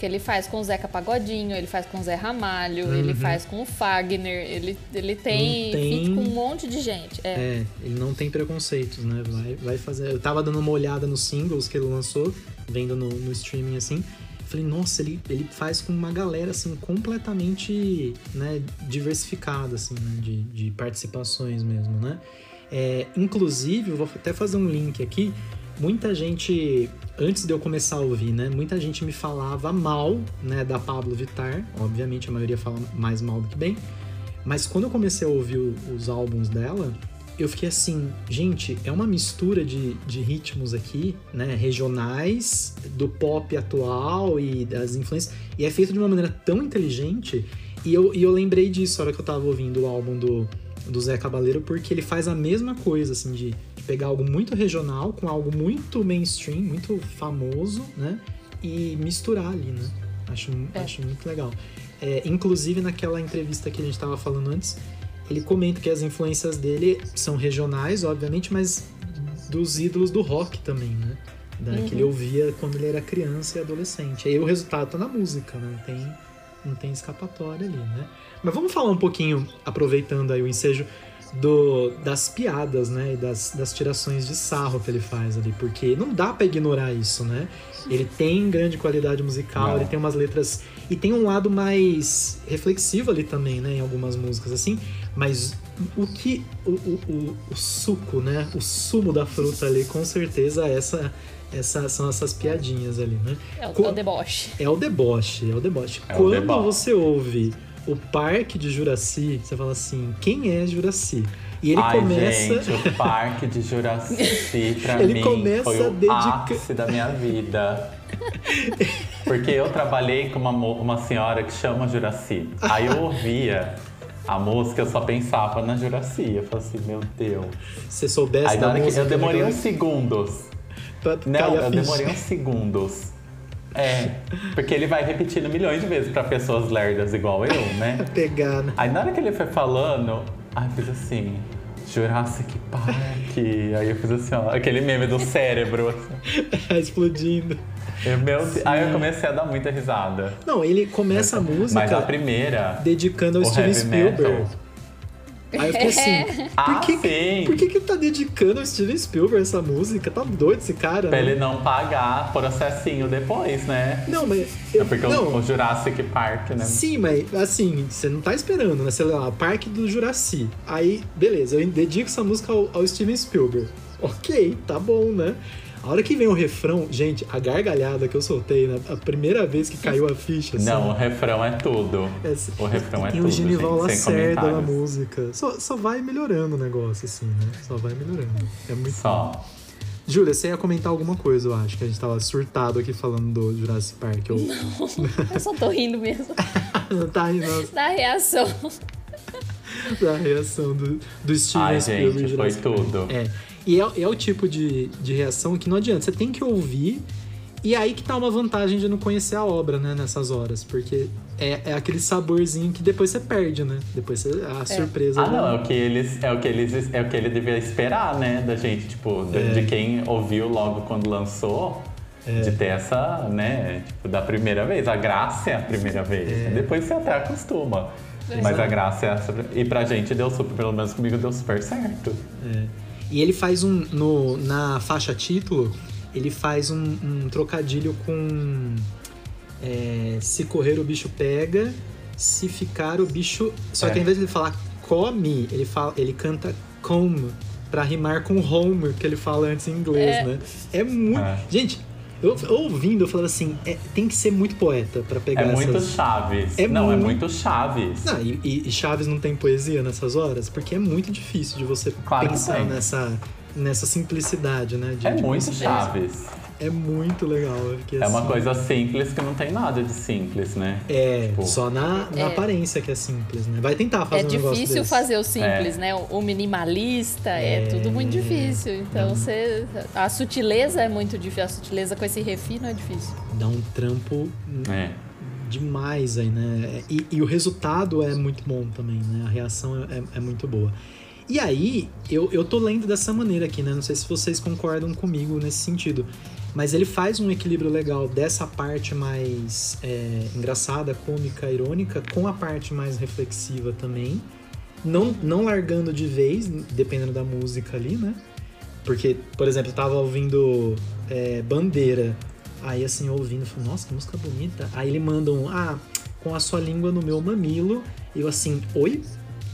Que ele faz com o Zeca Pagodinho, ele faz com o Zé Ramalho, ele Uhum. faz com o Fagner, ele, ele tem, tem- feat com um monte de gente. É. É, ele não tem preconceitos, né? Vai, vai fazer. Eu tava dando uma olhada nos singles que ele lançou, vendo no, no streaming assim. Falei, nossa, ele, ele faz com uma galera assim completamente né, diversificada, assim, né? De, de participações mesmo, né? É, inclusive, eu vou até fazer um link aqui. Muita gente, antes de eu começar a ouvir, né? Muita gente me falava mal, né, da Pablo Vittar. Obviamente a maioria fala mais mal do que bem. Mas quando eu comecei a ouvir os álbuns dela, eu fiquei assim, gente, é uma mistura de, de ritmos aqui, né? Regionais, do pop atual e das influências. E é feito de uma maneira tão inteligente. E eu, e eu lembrei disso na hora que eu tava ouvindo o álbum do, do Zé Cabaleiro, porque ele faz a mesma coisa, assim, de pegar algo muito regional com algo muito mainstream, muito famoso, né? E misturar ali, né? Acho, É. acho muito legal. É, inclusive, naquela entrevista que a gente estava falando antes, ele comenta que as influências dele são regionais, obviamente, mas dos ídolos do rock também, né? Da, Que ele ouvia quando ele era criança e adolescente. Aí o resultado tá na música, né? Não tem, não tem escapatória ali, né? Mas vamos falar um pouquinho, aproveitando aí o ensejo, do, das piadas, né? E das, das tirações de sarro que ele faz ali, porque não dá pra ignorar isso, né? Ele tem grande qualidade musical, Não. ele tem umas letras. E tem um lado mais reflexivo ali também, né? Em algumas músicas, assim. Mas o que. O, o, o, o suco, né? O sumo da fruta ali, com certeza, essa, essa, são essas piadinhas ali, né? É o, Co- é o deboche. É o deboche, é o deboche. É o Quando deboche. você ouve o Parque de Juraci, você fala assim: quem é Juraci? E ele Ai, começa. gente, o Parque de Juraci, *laughs* pra Ele mim, começa foi a o ápice da minha vida. *laughs* Porque eu trabalhei com uma, uma senhora que chama Juraci. Aí eu ouvia a música, eu só pensava na Juraci. Eu falei assim, meu Deus. Se soubesse Aí da música. eu demorei uns segundos. Não, eu demorei uns segundos. É, porque ele vai repetindo milhões de vezes pra pessoas lerdas igual eu, né? *laughs* Pegar, né? Aí na hora que ele foi falando, aí eu fiz assim, Jurassic Park. aí eu fiz assim, ó, aquele meme do cérebro. Assim. *laughs* Explodindo. Eu, meu. Aí eu comecei a dar muita risada. Não, ele começa a música Mas a primeira. dedicando ao Steven Spielberg. metal. Aí eu fiquei assim, *laughs* por Ah, que, sim! por que que ele tá dedicando ao Steven Spielberg essa música? Tá doido esse cara? Pra né? ele não pagar processinho depois, né? Não, mas... É Eu, porque o- não, o Jurassic Park, né? Sim, mas assim, você não tá esperando, né? Sei lá, Parque do Juraci. Aí, beleza, eu dedico essa música ao, ao Steven Spielberg. Ok, tá bom, né? A hora que vem o refrão, gente, a gargalhada que eu soltei, né? A primeira vez que caiu a ficha, assim, Não, o refrão é tudo. é- O refrão é tem tudo, o Genival Lacerda na música. Só, só vai melhorando o negócio, assim, né? Só vai melhorando. É muito bom. Só. Júlia, você ia comentar alguma coisa, eu acho, que a gente tava surtado aqui falando do Jurassic Park. Eu... *laughs* Eu só tô rindo mesmo Não *laughs* tá nossa, da reação. da reação do, do Steven Ai, Spielberg. gente, foi Jurassic Park. tudo. É. E é, é o tipo de, de reação que não adianta. Você tem que ouvir. E aí que tá uma vantagem de não conhecer a obra, né, nessas horas. Porque é, é aquele saborzinho que depois você perde, né? Depois você, a surpresa. Ah, não, é o que eles, é o que eles, é o que ele devia esperar, né, da gente, tipo, de, É. de quem ouviu logo quando lançou, de ter essa, né, tipo, da primeira vez. A graça é a primeira vez. É. Depois você até acostuma. Mas a graça é essa. E pra gente deu super, pelo menos comigo deu super certo. É. E ele faz um. No, na faixa título, ele faz um, um trocadilho com. é, se correr o bicho pega, se ficar o bicho. Só que É. ao invés de ele falar come, ele, fala, ele canta come pra rimar com home, que ele fala antes em inglês, É. né? É muito. É. Gente, Eu, ouvindo, eu falava assim, é, tem que ser muito poeta pra pegar É muito essas... Chaves. É não, é muito- muito Chaves. Não, e, e- Chaves não tem poesia nessas horas? Porque é muito difícil de você Claro pensar nessa, nessa simplicidade, né? De, É de muito Chaves. É muito legal. É uma assim, coisa simples que não tem nada de simples, né? É, Tipo, só na, na É. aparência que é simples, né? Vai tentar fazer É um negócio difícil desse. fazer o simples, É. né? O- minimalista é, É. tudo muito difícil. Então você. A sutileza é muito difícil. A sutileza com esse refino é difícil. Dá um trampo É. demais aí, né? E, e o resultado é muito bom também, né? A reação é, é muito boa. E aí, eu, eu tô lendo dessa maneira aqui, né? Não sei se vocês concordam comigo nesse sentido. Mas ele faz um equilíbrio legal dessa parte mais é, engraçada, cômica, irônica, com a parte mais reflexiva também. Não, não largando de vez, dependendo da música ali, né? Porque, por exemplo, eu tava ouvindo é, Bandeira. Aí, assim, ouvindo, falei, nossa, que música bonita. Aí ele manda um, ah, com a sua língua no meu mamilo. E eu assim, oi?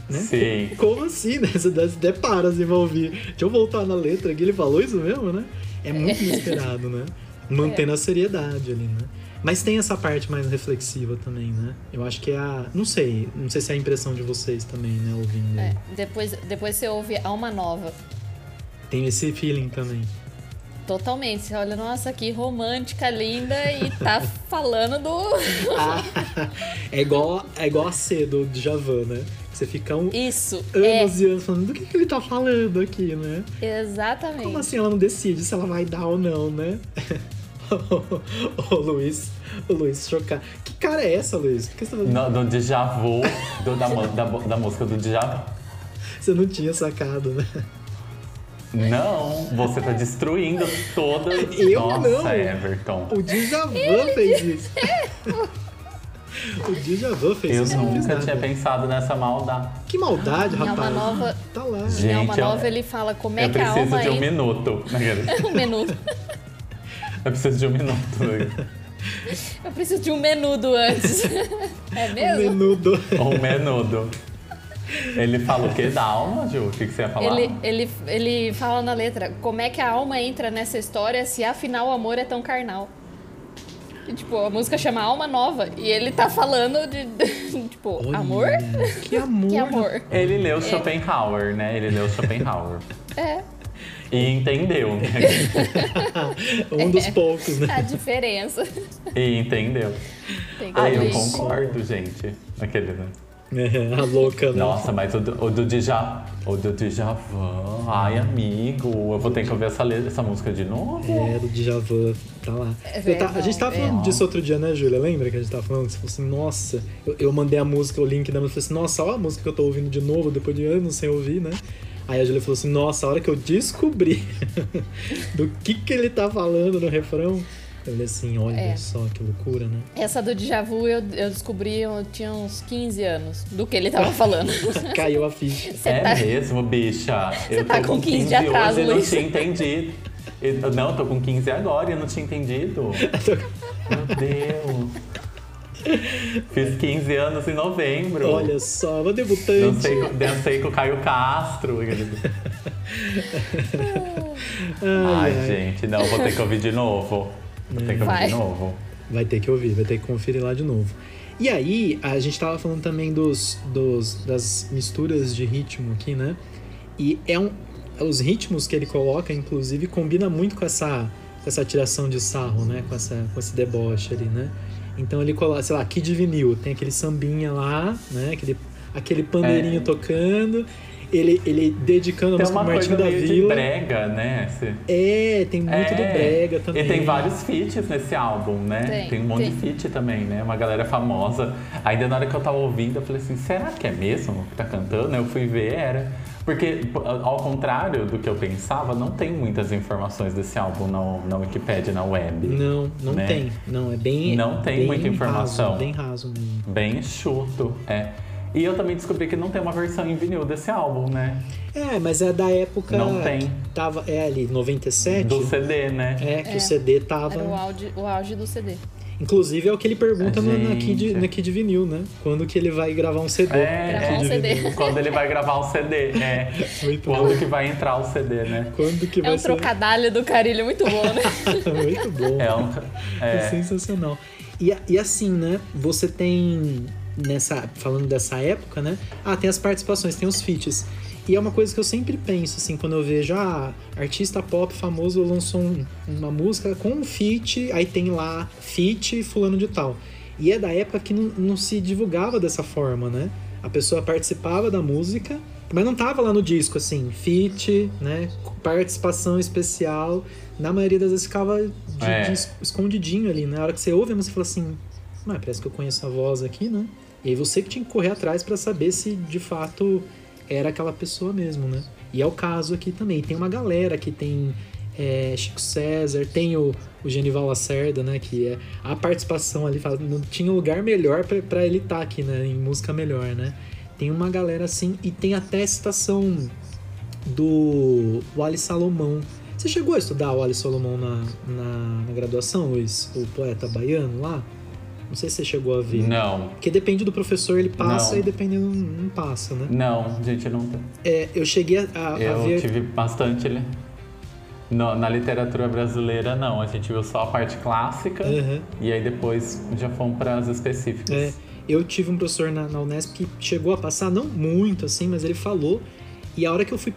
Né? Sim. Como assim, né? *laughs* Você até para assim pra ouvir. Deixa eu voltar na letra aqui, ele falou isso mesmo, né? É muito inesperado, né? Mantendo a seriedade ali, né? Mas tem essa parte mais reflexiva também, né? Eu acho que é a. Não sei, não sei se é a impressão de vocês também, né? Ouvindo. É, depois, depois você ouve Alma Nova. Tem esse feeling também. Totalmente. Você olha, nossa, que romântica, linda, e tá *laughs* falando do. Ah, é igual, é igual a C do Djavan, né? Você fica um, Isso. anos e anos falando do que, que ele tá falando aqui, né? É, exatamente. Como assim ela não decide se ela vai dar ou não, né? *laughs* o Luiz, o Luiz chocado. Que cara é essa, Luiz? Por que você, não, No, do déjà vu, do- da, da, da música do déjà vu. você não tinha sacado, né? Não, você tá destruindo toda. Eu Nossa, não. Everton. O Djavan fez isso. *laughs* o Djavan fez Eu isso. fiz nunca nada. tinha pensado nessa maldade. Que maldade, Em Alma rapaz. Nova- Tá lá. Gente, Em Alma eu- Nova ele fala como é eu que a preciso alma de um entra. minuto. *laughs* um minuto. Eu preciso de um minuto. Eu preciso de um menudo antes. *laughs* É mesmo? Menudo. Um menudo. Ele fala o quê da alma, Ju? O que, que você ia falar? Ele, ele, ele fala na letra, como é que a alma entra nessa história se afinal o amor é tão carnal? E, tipo, a música chama Alma Nova e ele tá falando de, de, *laughs* tipo, Olha, amor? Que *laughs* amor. Que amor? Ele leu Schopenhauer, né? Ele leu Schopenhauer. *laughs* É, E entendeu, né? Um dos poucos, né? a diferença. E entendeu. Tem que Ah, eu concordo, gente. Aquele, né? É, a louca, né? Nossa, mas o do, o do Dja... O do Djavan... Ai, amigo. Eu vou ter que ouvir essa, letra, essa música de novo. É, do Djavan, tá lá. É, Eu ta- a gente tava é. falando disso outro dia, né, Júlia? Lembra que a gente tava falando? Você falou assim, nossa, eu, eu mandei a música, o link da música, eu falei assim, nossa, olha a música que eu tô ouvindo de novo, depois de anos sem ouvir, né? Aí a Júlia falou assim, nossa, a hora que eu descobri *laughs* do que que ele tá falando no refrão, eu falei assim, olha É. só que loucura, né? Essa do Djavu eu, eu descobri, eu tinha uns 15 anos, do que ele tava falando. *laughs* Caiu a ficha. Você é tá- mesmo, bicha. eu tá com 15 de atraso, hoje e não Luiz. tinha entendido. Eu- não, tô com 15 agora e eu não tinha entendido. *laughs* Meu Deus. Fiz 15 anos em novembro. Olha só, uma debutante. Dancei, com- dancei com o Caio Castro. *laughs* Ai, gente, não, vou ter que ouvir de novo. Que ouvir Vai. de novo. Vai ter que ouvir, vai ter que conferir lá de novo. E aí, a gente tava falando também dos, dos das misturas de ritmo aqui, né? E é um, os ritmos que ele coloca, inclusive, combina muito com essa, com essa tiração de sarro, né? Com, essa, com esse deboche ali, né? Então ele coloca, sei lá, Kid Vinil, tem aquele sambinha lá, né? Aquele, aquele pandeirinho É. tocando. Ele, ele dedicando a Tem música uma pro Martinho coisa da Vila. brega, né? Esse- É, tem muito do É, brega também. E tem vários feats nesse álbum, né? Tem, um monte tem. de feat também, né? Uma galera famosa. Ainda na hora que eu tava ouvindo, eu falei assim, será que é mesmo que tá cantando? Eu fui ver, era. Porque, ao contrário do que eu pensava, não tem muitas informações desse álbum na, na Wikipedia, na web. Não, não né? tem. Não, é bem. Não tem bem muita informação. Raso, bem raso mesmo. Bem chuto, é. E eu também descobri que não tem uma versão em vinil desse álbum, né? É, mas é da época. Não tem. Tava, é ali, 97. Do CD, né? É, que É. o CD tava. Era o auge, o auge do CD. Inclusive é o que ele pergunta na, Gente. Kid, na Kid Vinil, né? Quando que ele vai gravar um CD. É, Gravar um Kid CD. Vinil. Quando ele vai gravar o CD, é. *laughs* Muito bom. Quando que vai entrar o CD, né? Quando que É vai um ser? trocadilho do carilho muito bom, né? *laughs* Muito bom. É um. É É, sensacional. E, e assim, né? Você tem nessa falando dessa época, né? Ah, tem as participações, tem os feats. E é uma coisa que eu sempre penso, assim, quando eu vejo, ah, artista pop famoso lançou um- uma música com um feat, aí tem lá feat fulano de tal. E é da época que não, não se divulgava dessa forma, né? A pessoa participava da música, mas não tava lá no disco, assim, feat, né? Participação especial. Na maioria das vezes ficava de, É. de es- escondidinho ali, né? Na hora que você ouve, você fala assim, mas parece que eu conheço a voz aqui, né? E aí você que tinha que correr atrás pra saber se de fato era aquela pessoa mesmo, né? E é o caso aqui também. Tem uma galera que tem é, Chico César, tem o, o Genival Lacerda, né? Que é a participação ali, não tinha lugar melhor pra ele estar aqui, né? Em música melhor, né? Tem uma galera assim, e tem até a citação do Wally Salomão. Você chegou a estudar o Wally Salomão na, na, na graduação, Luiz? O poeta baiano lá? Não sei se você chegou a ver. não. Porque depende do professor, ele passa Não. e dependendo não passa, né? Não, gente, não. É, eu cheguei a, a- Eu ver. tive bastante. li- No- na literatura brasileira, não. A gente viu só a parte clássica Aham. e aí depois já fomos para as específicas. É, eu tive um professor na, na Unesp que chegou a passar, não muito assim, mas ele falou. E a hora que eu fui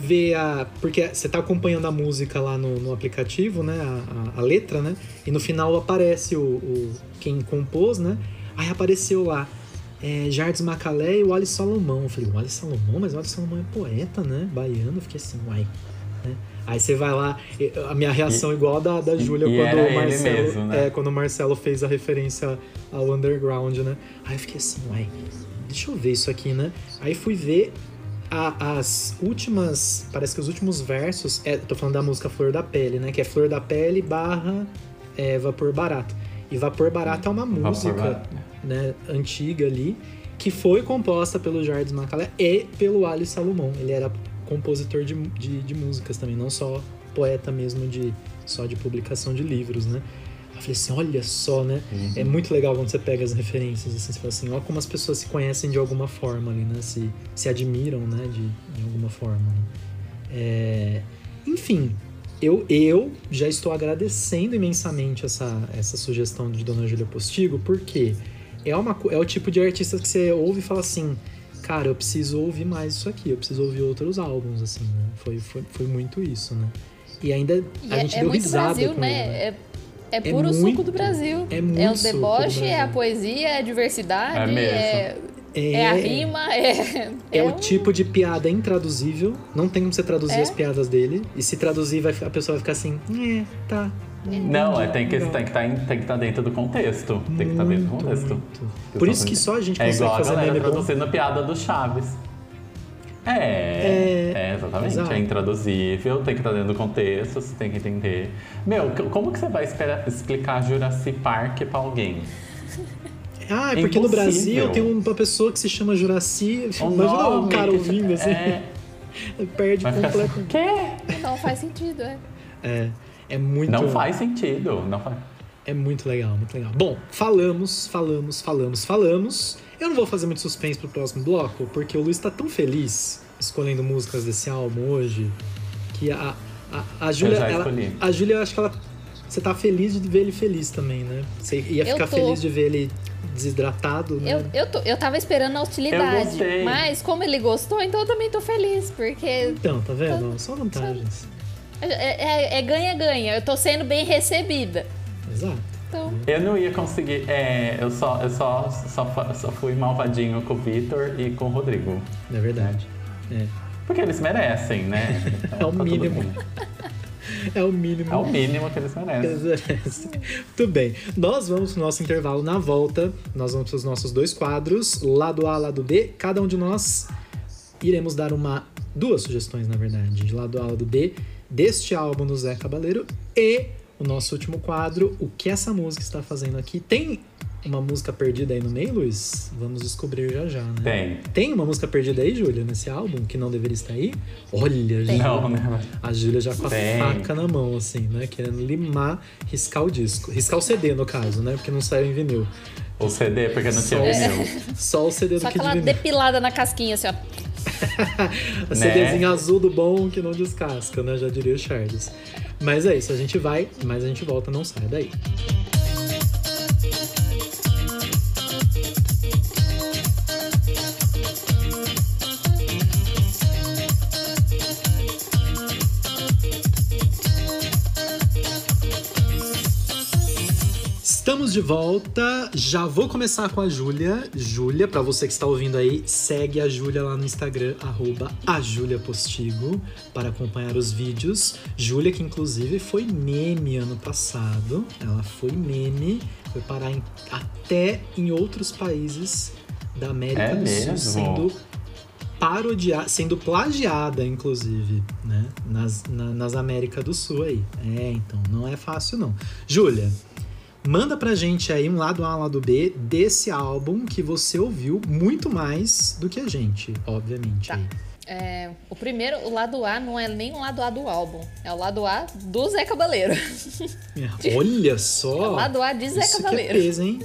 ver a. Porque você tá acompanhando a música lá no, no aplicativo, né? A, a- a letra, né? E no final aparece o, o- quem compôs, né? Aí apareceu lá. É, Jardim Macalé e o Ali Salomão. Eu falei, o Ali Salomão? Mas o Ali Salomão é poeta, né? Baiano. Eu fiquei assim, uai. né? Aí você vai lá, e- a minha reação igual a da, da e- Júlia e quando o Marcelo. mesmo, né? é, quando o Marcelo fez a referência ao underground, né? Aí eu fiquei assim, uai, deixa eu ver isso aqui, né? Aí fui ver a- as últimas. Parece que os últimos versos. É, tô falando da música Flor da Pele, né? Que é Flor da Pele barra é, Vapor Barato. E Vapor Barato é uma música Barato. né, antiga ali, que foi composta pelo Jardim Macalé e pelo Ali Salomão. Ele era compositor de, de, de músicas também, não só poeta mesmo de só de publicação de livros, né? Eu falei assim, olha só, né? É muito legal quando você pega as referências, assim, você fala assim, ó como as pessoas se conhecem de alguma forma ali, né? Se, se admiram, né? De, de alguma forma. né? É, Enfim, eu, eu já estou agradecendo imensamente essa, essa sugestão de Dona Júlia Postigo, porque é, uma, é o tipo de artista que você ouve e fala assim, cara, eu preciso ouvir mais isso aqui, eu preciso ouvir outros álbuns, assim, né? Foi, foi, foi muito isso, né? E ainda E a é, gente é deu muito risada Brasil, com né? ele, né? É, é puro suco muito- do Brasil. é muito é o suco do deboche, é a poesia, é a diversidade, É mesmo. é, é a rima, é. É, o um- tipo de piada intraduzível. Não tem como você traduzir É? as piadas dele. E se traduzir, vai, a pessoa vai ficar assim, é, tá. Não, é, tem que que tá, tem que estar dentro do contexto. Tem que estar dentro do Muito, contexto. muito. Por isso que só a gente É consegue igual a fazer galera meme bom. traduzindo piada do Chaves. É, É, é, exatamente. exato. É intraduzível, tem que estar dentro do contexto, você tem que entender. Meu, como que você vai esperar, explicar Jurassic Park pra alguém? Ah, é porque no impossível. Brasil tem uma pessoa que se chama Juraci. O Imagina o nome cara ouvindo assim. É, *laughs* Perde ficar assim, completamente. quê? Não faz sentido, é. É, é muito. Não faz sentido. Não faz. É muito legal, muito legal. Bom, falamos, falamos, falamos, falamos. Eu não vou fazer muito suspense pro próximo bloco, porque o Luiz tá tão feliz escolhendo músicas desse álbum hoje, que a, a, a Júlia. A Júlia, eu acho que ela. Você tá feliz de ver ele feliz também, né? Você ia ficar tô. feliz de ver ele desidratado, né? Eu, eu, tô, eu tava esperando a gostei. Mas como ele gostou, então eu também tô feliz, porque Então, tá vendo? Só vantagens. é é- é ganha-ganha. eu tô sendo bem recebida. Exato. Eu não ia conseguir. É, eu só, eu só, só, só fui malvadinho com o Vitor e com o Rodrigo. É verdade. É. Porque eles merecem, né? Então, *laughs* É o tá tudo mínimo. É o mínimo. É o mínimo que eles merecem. Muito bem. Nós vamos pro nosso intervalo na volta. Nós vamos para os nossos dois quadros, lado A, lado B. Cada um de nós iremos dar uma duas sugestões, na verdade, de lado A, lado B deste álbum do Zé Cabaleiro e o nosso último quadro, o que essa música está fazendo aqui. Tem uma música perdida aí no meio, Luiz? Vamos descobrir já já, né? Tem. Tem uma música perdida aí, Júlia, nesse álbum que não deveria estar aí? Olha, Júlia. Não, né? A Júlia já com a Tem. faca na mão, assim, né? Querendo limar, riscar o disco. Riscar o CD, no caso, né? Porque não saiu em vinil. O CD, porque não tinha Só- vinil. Só o CD do Só aquela Vinil. depilada na casquinha, assim, ó. *laughs* A CDzinho azul do bom que não descasca, né? Já diria o Charles. Mas é isso, a gente vai, mas a gente volta, não sai daí. De volta. Já vou começar com a Júlia. Júlia, pra você que está ouvindo aí, segue a Júlia lá no Instagram, arroba a Júlia Postigo, para acompanhar os vídeos. Júlia, que inclusive foi meme ano passado. Ela foi meme, foi parar em- até em outros países da América É do? Sul, sendo parodiada, sendo plagiada, inclusive, né? Nas, na- nas Américas do Sul aí. É, então, não é fácil, não. Júlia, manda pra gente aí um lado A, um lado B desse álbum que você ouviu muito mais do que a gente, obviamente. Tá. aí. É, o primeiro, o lado A, não é nem o lado A do álbum. É o lado A do Zé Cabaleiro. É, Olha só! É o lado A de Zé Isso que é Cabaleiro. peso, hein?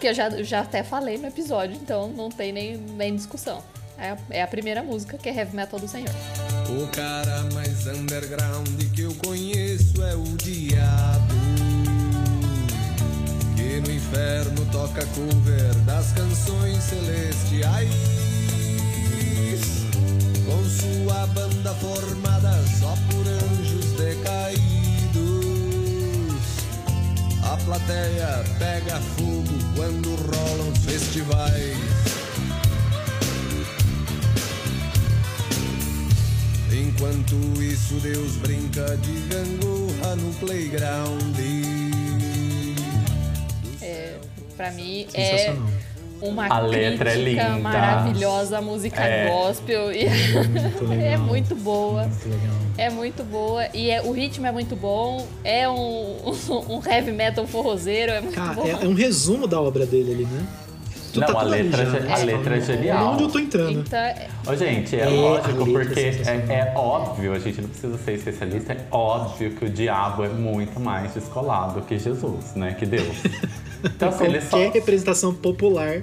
Que eu já, já até falei no episódio, então não tem nem, nem discussão. É, a- é a primeira música que é Heavy Metal do Senhor. O cara mais underground que eu conheço é o diabo. No inferno toca cover das canções celestiais. Com sua banda formada só por anjos decaídos. A plateia pega fogo quando rolam festivais. Enquanto isso, Deus brinca de gangorra no playground. É, pra mim é uma A letra é linda. maravilhosa, a música É. gospel. E Muito *laughs* legal. é muito boa. Muito legal. É muito boa. E é, o ritmo é muito bom. É um, *laughs* um heavy metal forrozeiro. É muito Cara, bom. é, é um resumo da obra dele ali, né? Tu Não, tá a letra é- né? a letra é genial. Onde eu tô entrando? Então, é- Ô, gente, é, É, lógico, letra porque é é, é óbvio, a gente não precisa ser especialista, é óbvio que o diabo é muito mais descolado que Jesus, né? Que Deus. *laughs* Então, assim, ele só. Qualquer representação popular.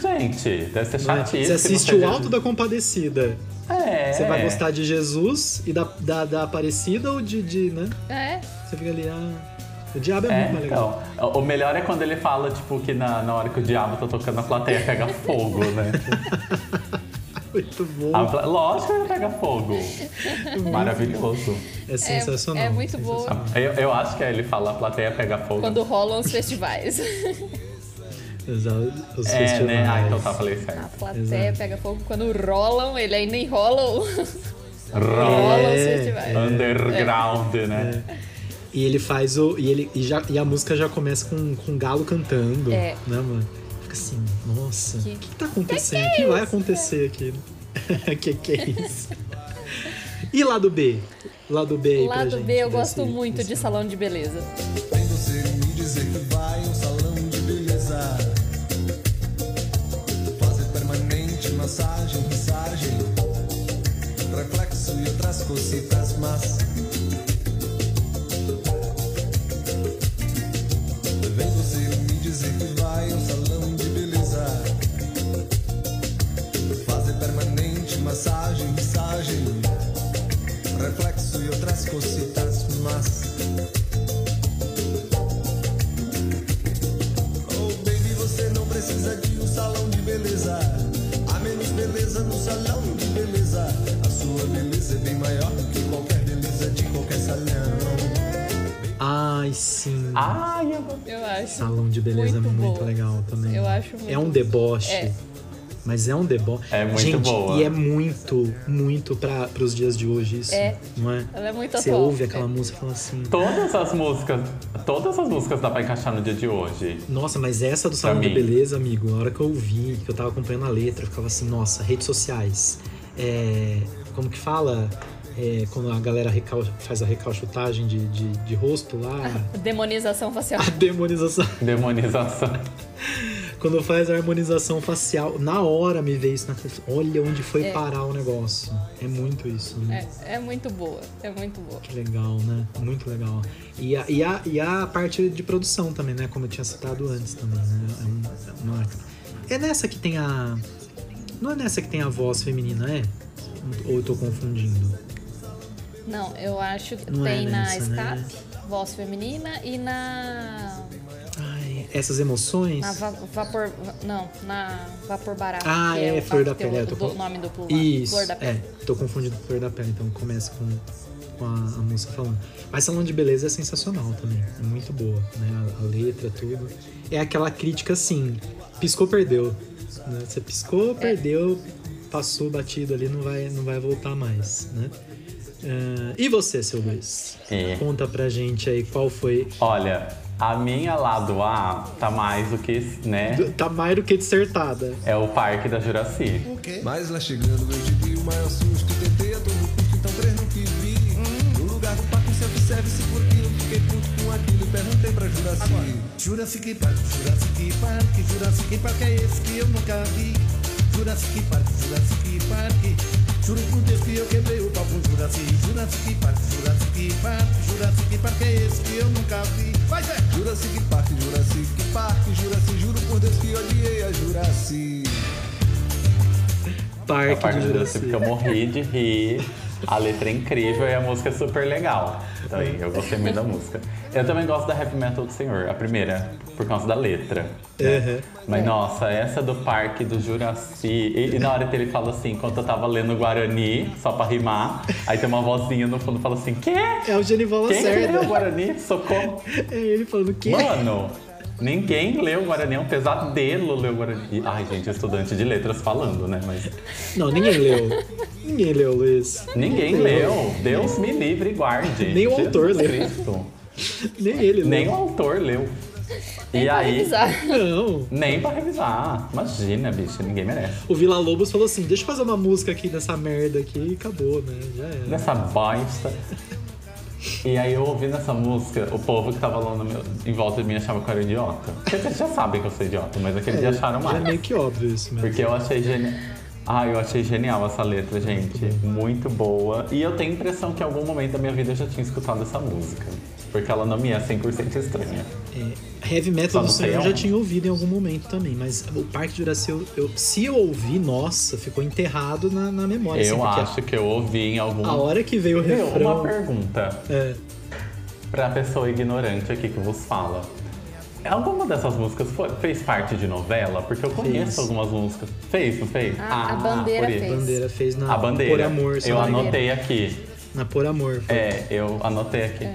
Gente, deve ser né? chatíssimo. Você assiste o Alto da Compadecida. É. Você vai gostar de Jesus e da, da, da Aparecida ou de, de, né? é. Você fica ali, ah... O diabo é, É, muito mais legal. então, o melhor é quando ele fala, tipo, que na, na hora que o diabo tá tocando a plateia pega fogo, né? *laughs* Muito bom. A Lógico que ele pega fogo. Maravilhoso. É sensacional. é muito boa. sensacional. Eu, eu acho que é ele fala a plateia pega fogo. Quando rolam os festivais. *laughs* Exato. Os É, festivais. né? Ah, então tá, falei A certo. plateia Exato. pega fogo. Quando rolam, ele ainda enrola o... Rola rolam os É. festivais. underground, né? E ele faz o. E, ele, e, já, e a música já começa com, com o galo cantando. É. Né, mano? Assim, nossa, o Que- que, que tá acontecendo? O que, vai acontecer aqui? *laughs* que que é isso? *laughs* e lado B? Lado B aí pra Lado gente, B, eu desse- gosto muito desse de salão de beleza. Vem você me dizer que vai um salão de beleza. Fazer permanente massagem, massagem, reflexo e outras cositas más. Vem você me dizer que outras cositas más. Oh baby, você não precisa de um salão de beleza. Há menos beleza no salão de beleza. A sua beleza é bem maior do que qualquer beleza de qualquer salão. Ai, sim. Ai, eu Eu acho. Salão de beleza muito é muito boa. legal também. Eu acho muito É um deboche. É. Mas é um deboche. É muito Gente, boa. E é muito, muito para os dias de hoje isso. É. Não é? Ela é muito Você atual. ouve aquela música e fala assim. Todas as músicas, todas as músicas dá pra encaixar no dia de hoje. Nossa, mas essa do Salão de mim. Beleza, amigo, na hora que eu ouvi, que eu tava acompanhando a letra, eu ficava assim, nossa, redes sociais. É, como que fala? é, quando a galera recal- faz a recalchutagem de, de, de rosto lá, *laughs* Demonização facial. a demonização. Demonização. *laughs* Quando faz a harmonização facial, na hora me vê isso na. Olha onde foi É. parar o negócio. É muito isso, né? É, é muito boa, é muito boa. Que legal, né? Muito legal. E a, e, a, e a parte de produção também, né? Como eu tinha citado antes também, né? É, um- é uma- é nessa que tem a. Não é nessa que tem a voz feminina, é? Ou eu tô confundindo? Não, eu acho que Não é tem na nessa, né? Escape, voz feminina, e na. Essas emoções. Na va- vapor. Não, na Vapor Barato. Ah, é, o Flor da Pele, O, é, tô com- nome do plural. Isso, Flor da Pele. é. Tô confundindo com Flor da Pele, então começa com, com a, a moça falando. Mas Salão de Beleza é sensacional também. É muito boa, né? A, a letra, tudo. É aquela crítica assim, piscou, perdeu. né? Você piscou, perdeu, passou batido ali, não vai, não vai voltar mais, né? Ah, e você, seu Luiz? É. Conta pra gente aí qual foi. Olha, a minha lado A tá mais do que, né? Tá mais do que dissertada. É o Parque da Juraci. Mas lá chegando eu tive o maior susto Tentei a todo custo, então três não quis vir No lugar do parque self-service por quilo Fiquei puto com aquilo e perguntei pra Juraci Jurassic Park, Jurassic Park, Jurassic Park é esse que eu nunca vi. Jurassic Park, Jurassic Park. Juro por Deus que eu quebrei o pau com Jurassic. Jurassic Park, Jurassic Park, Jurassic Park é esse que eu nunca vi. Vai, Zé! Jurassic Park, Jurassic Park Juraci, juro por Deus que odiei a Juraci A Parque Parque de. Juraci, porque eu morri de rir. A letra é incrível e a música é super legal. Então, eu gostei muito da música. Eu também gosto da Heavy Metal do Senhor, a primeira, por causa da letra. né? Uhum. Mas nossa, essa do Parque do Juraci. E, e na hora que ele fala assim, enquanto eu tava lendo Guarani, só pra rimar, aí tem uma vozinha no fundo fala assim: Quê? É o Genival Quem que leu Lacerda. Guarani? Socorro. É ele falando que Mano, ninguém leu Guarani, é um pesadelo ler o Guarani. Ai, gente, estudante de letras falando, né? Mas Não, ninguém leu. Ninguém leu, Luiz. ninguém leu. Deus me livre e guarde. Nem o Jesus autor leu. Cristo. *laughs* Nem ele leu. Nem o autor leu. E Pra aí, revisar. Não. nem pra revisar. Imagina, bicho, ninguém merece. O Vila Lobos falou assim: deixa eu fazer uma música aqui dessa merda aqui e acabou, né? Já era. Nessa bosta. E aí eu ouvindo essa música, o povo que tava lá no meu- em volta de mim achava que eu era idiota. Porque eles já sabem que eu sou idiota, mas aquele dia acharam é mais. meio que óbvio isso mesmo. Porque eu achei genial. Ah, eu achei genial essa letra, gente. Muito boa. E eu tenho a impressão que em algum momento da minha vida eu já tinha escutado essa música. Porque ela não me é 100% estranha. É, heavy Metal do eu já tinha ouvido em algum momento também, mas o Parque de Juraci, eu, eu- se eu ouvi, nossa, ficou enterrado na, na memória. assim, eu porque acho que eu ouvi em algum A hora que veio o Meu, refrão. uma pergunta É, pra pessoa ignorante aqui que vos fala. Alguma dessas músicas foi- fez parte de novela? Porque eu conheço Fez. algumas músicas. Fez, não fez? A- a Bandeira por isso. fez. a bandeira fez na A bandeira. Por Amor. se eu não me engano. anotei aqui. Na Por Amor. foi. É, eu anotei aqui.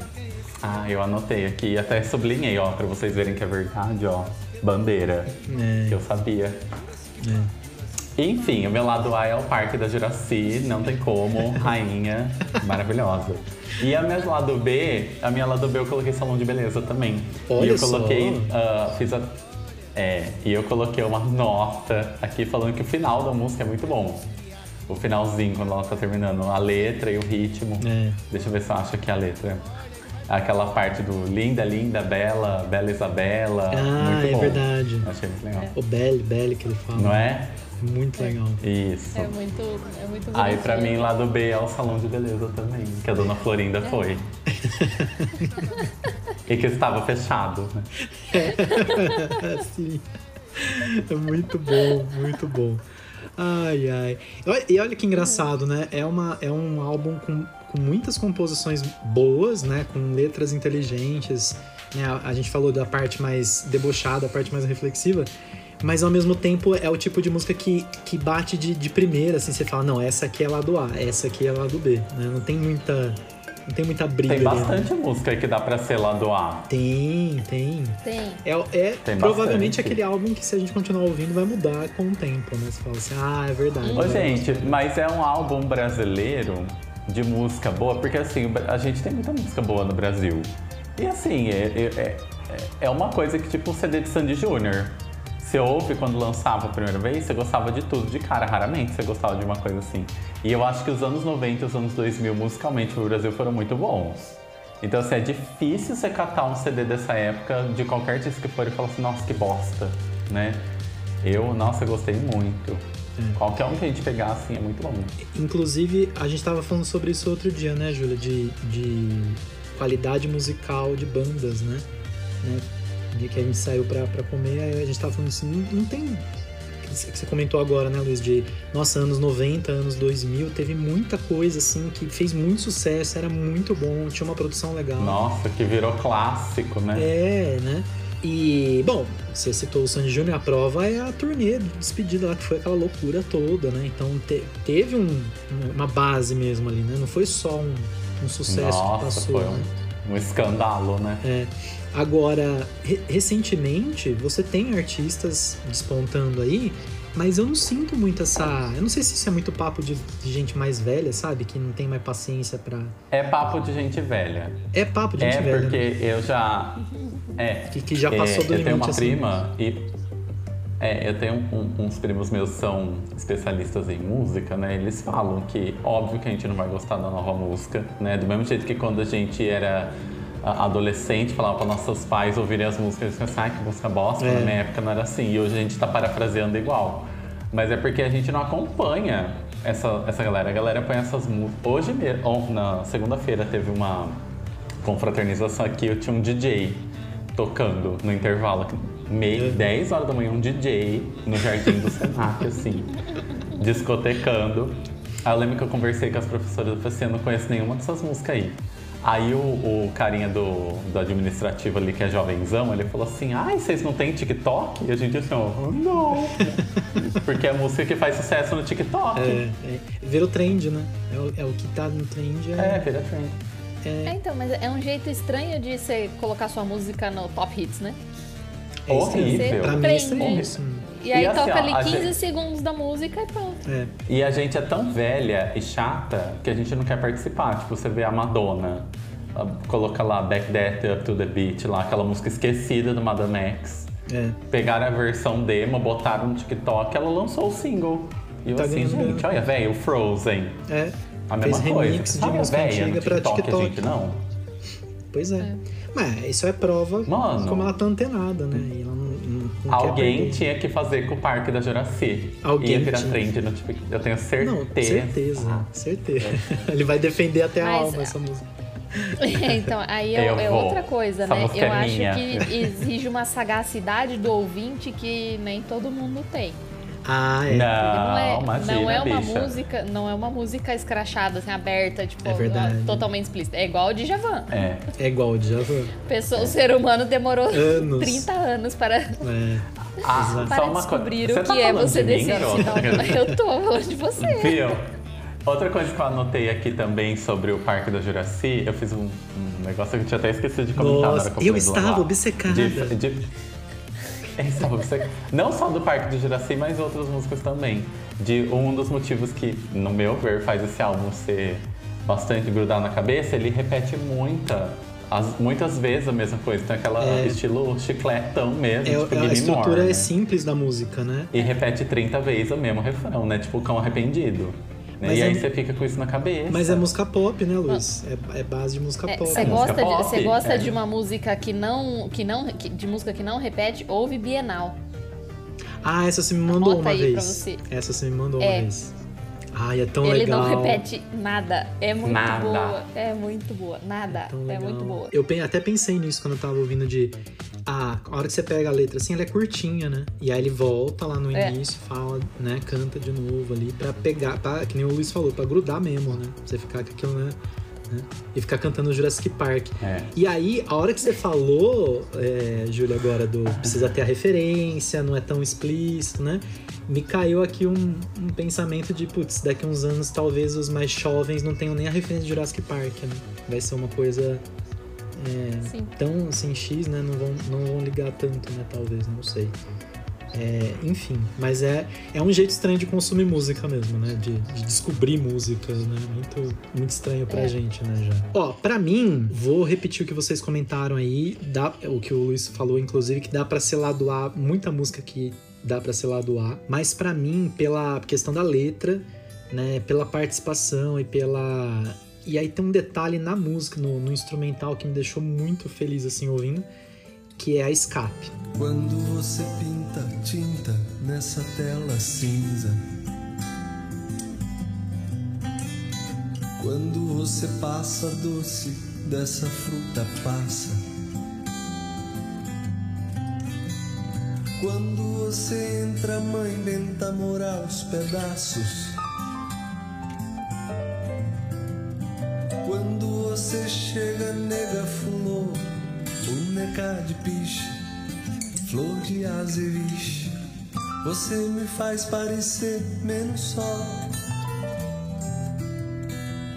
Ah, eu anotei aqui e até sublinhei, ó, pra vocês verem que é verdade, ó. Bandeira. É. Que eu sabia. É. Enfim, o meu lado A é o Parque da Juraci, não tem como, *laughs* rainha, maravilhosa. E a minha lado B, a minha lado B eu coloquei salão de beleza também. Olha e eu coloquei, ah, fiz a. É, e eu coloquei uma nota aqui falando que o final da música é muito bom. O finalzinho, quando ela tá terminando, a letra e o ritmo. É. Deixa eu ver se eu acho aqui a letra. Aquela parte do linda, linda, bela, bela Isabela. Ah, muito é bom. verdade. Achei muito legal. O Belly, Belly que ele fala. Não é? Muito legal. Isso. É muito, é muito Aí pra mim, lado B é o salão de beleza também, que a dona Florinda foi. *laughs* e que estava fechado, né? *laughs* Sim. É muito bom, muito bom. Ai, ai. E olha- E olha que engraçado, né? É, uma, é um álbum com, com muitas composições boas, né? Com letras inteligentes. Né? A, a gente falou da parte mais debochada, a parte mais reflexiva. Mas ao mesmo tempo é o tipo de música que, que bate de, de primeira, assim, você fala, não, essa aqui é lado A, essa aqui é lado B. Né? Não tem muita. Não tem muita briga Tem ali, né? bastante música que dá pra ser lado A. Tem, tem. Tem. É, é Tem provavelmente bastante. aquele álbum que se a gente continuar ouvindo vai mudar com o tempo, né? Você fala assim, ah, é verdade. Ô, gente, mas é um álbum brasileiro de música boa, porque assim, a gente tem muita música boa no Brasil. E assim, é, é, é- é uma coisa que tipo um CD de Sandy Júnior. você ouve quando lançava a primeira vez, você gostava de tudo de cara. Raramente você gostava de uma coisa assim. E eu acho que os anos 90 e os anos 2000, musicalmente, no Brasil foram muito bons. Então, assim, é difícil você catar um CD dessa época, de qualquer artista que for, e falar assim, nossa, que bosta, né? Eu, nossa, gostei muito. Qualquer um que a gente pegar, assim, é muito bom. Inclusive, a gente tava falando sobre isso outro dia, né, Júlia? De, de qualidade musical de bandas, né? né? De que a gente saiu pra, pra comer, aí a gente tava falando assim, não, não tem. Que você comentou agora, né, Luiz? De, nossa, anos 90, anos 2000, teve muita coisa, assim, que fez muito sucesso, era muito bom, tinha uma produção legal. Nossa, que virou clássico, né? É, né? E, bom, você citou o Sandy Júnior, a prova é a turnê de despedida lá, que foi aquela loucura toda, né? Então te- teve um- uma base mesmo ali, né? Não foi só um, um sucesso que Nossa, passou, foi né? um, um escandalo, né? É. Agora, re- recentemente, você tem artistas despontando aí, mas eu não sinto muito essa. Eu não sei se isso é muito papo de, de gente mais velha, sabe? Que não tem mais paciência pra. É papo de gente velha. É papo de gente É velha. porque né? eu já. É. Que, que já é, passou do Eu limite. tenho uma assim. prima e. É, eu tenho um- uns primos meus que são especialistas em música, né? Eles falam que, óbvio que a gente não vai gostar da nova música, né? Do mesmo jeito que quando a gente era adolescente, falava para nossos pais ouvirem as músicas, eles pensavam, ah, que música bosta, É. na minha época não era assim. E hoje a gente tá parafraseando igual. Mas é porque a gente não acompanha essa, essa galera. A galera põe essas músicas. Hoje mesmo, na segunda-feira, teve uma confraternização aqui, eu tinha um DJ tocando no intervalo. Meio, 10 horas da manhã, um DJ no jardim do Senac, assim, discotecando. Aí eu lembro que eu conversei com as professoras, eu falei assim, eu não conheço nenhuma dessas músicas aí. Aí o, o carinha do, do administrativo ali, que é jovenzão, ele falou assim, ai, vocês não têm TikTok? E a gente assim, ó, não. *laughs* Porque é a música que faz sucesso no TikTok. É, é, virou trend, né? É o, é o que tá no trend. É, É, vira trend. É, então, mas é um jeito estranho de você colocar sua música no top hits, né? é. Horrível. Pra mim é Trend. estranhíssimo. E aí E assim, toca ó, ali a 15 gente- segundos da música e pronto. É. E a gente é tão velha e chata que a gente não quer participar. Tipo, você vê a Madonna, coloca lá Back That Up to the Beat, lá, aquela música esquecida do Madame X. É. Pegaram a versão demo, botaram no TikTok, ela lançou o single. E eu Tá assim, gente, olha, velho, o Frozen. É. A Fez mesma coisa. remix de Sabe música véia antiga no pra TikTok, TikTok. a gente não? Pois é. Mas isso é prova Mano. como ela tá antenada, né? E ela não, não, Alguém tinha que fazer com o Parque da Juraci. Alguém Ia virar tinha. trend no TikTok. Eu tenho certeza. Não, certeza, certeza. *laughs* Ele vai defender até a Mas, alma essa música. *laughs* então, aí é, Eu é outra coisa, Essa né? Eu é acho minha. que exige uma sagacidade do ouvinte que nem todo mundo tem. Ah, é. Não, não é, imagina, não é uma bicha. música, não é uma música escrachada, assim, aberta, tipo, É verdade. totalmente explícita. É igual o Djavan. É. É igual o Djavan. Pessoa, O ser humano demorou Anos. 30 anos para, É. Ah, para só uma descobrir o tá que é falando você de mim? Não, eu tô falando de você. Viu? Outra coisa que eu anotei aqui também sobre o Parque da Juraci, eu fiz um, um negócio que eu tinha até esquecido de comentar. na hora Nossa, que eu fui estava obcecada. De, de, eu estava obcecada. Não só do Parque do Juraci, mas outras músicas também. De um dos motivos que, no meu ver, faz esse álbum ser bastante grudado na cabeça, ele repete muita, as- muitas vezes a mesma coisa. Tem aquela É. estilo chicletão mesmo, É, tipo a Gimme estrutura More, é né? simples da música, né? E repete 30 vezes o mesmo refrão, né? Tipo o cão arrependido. Né? Mas e é- aí você fica com isso na cabeça. Mas é música pop, né, Luiz? É, é base de música É, pop. Você É gosta, de, pop, você gosta é. de uma música que não, que não, que- de música que não repete, ouve Bienal. Ah, essa você me mandou Anota uma aí vez. pra você. Essa você me mandou É. uma vez. Ai, é tão Ele legal. não repete nada. É muito Nada. boa. É muito boa. Nada. É legal. muito boa. Eu até pensei nisso quando eu tava ouvindo de. Ah, a hora que você pega a letra assim, ela é curtinha, né? E aí ele volta lá no É. início, fala, né? Canta de novo ali pra pegar, pra, que nem o Luiz falou, pra grudar mesmo, né? Pra você ficar com aquilo, né? né? E ficar cantando Jurassic Park. É. E aí, a hora que você falou, é, Júlia, agora do precisa ter a referência, não é tão explícito, né? Me caiu aqui um, um pensamento de, putz, daqui a uns anos talvez os mais jovens não tenham nem a referência de Jurassic Park, né? Vai ser uma coisa é, tão assim, X, né? Não vão, não vão ligar tanto, né? Talvez, não sei. É, enfim, mas é, é um jeito estranho de consumir música mesmo, né? De, de descobrir músicas, né? Muito, muito estranho pra É. gente, né? Já. Ó, pra mim, vou repetir o que vocês comentaram aí, dá, o que o Luiz falou, inclusive, que dá pra ser lado A, muita música que dá ser lado A, mas pra mim, pela questão da letra, né? Pela participação e pela. E aí tem um detalhe na música, no, no instrumental, que me deixou muito feliz assim ouvindo, que é a escape. Quando você pinta tinta nessa tela cinza. Quando você passa doce dessa fruta passa. Quando você entra, mãe Benta morar aos pedaços. Quando você chega, nega fulô, boneca de piche, flor de azeviche. Você me faz parecer menos só,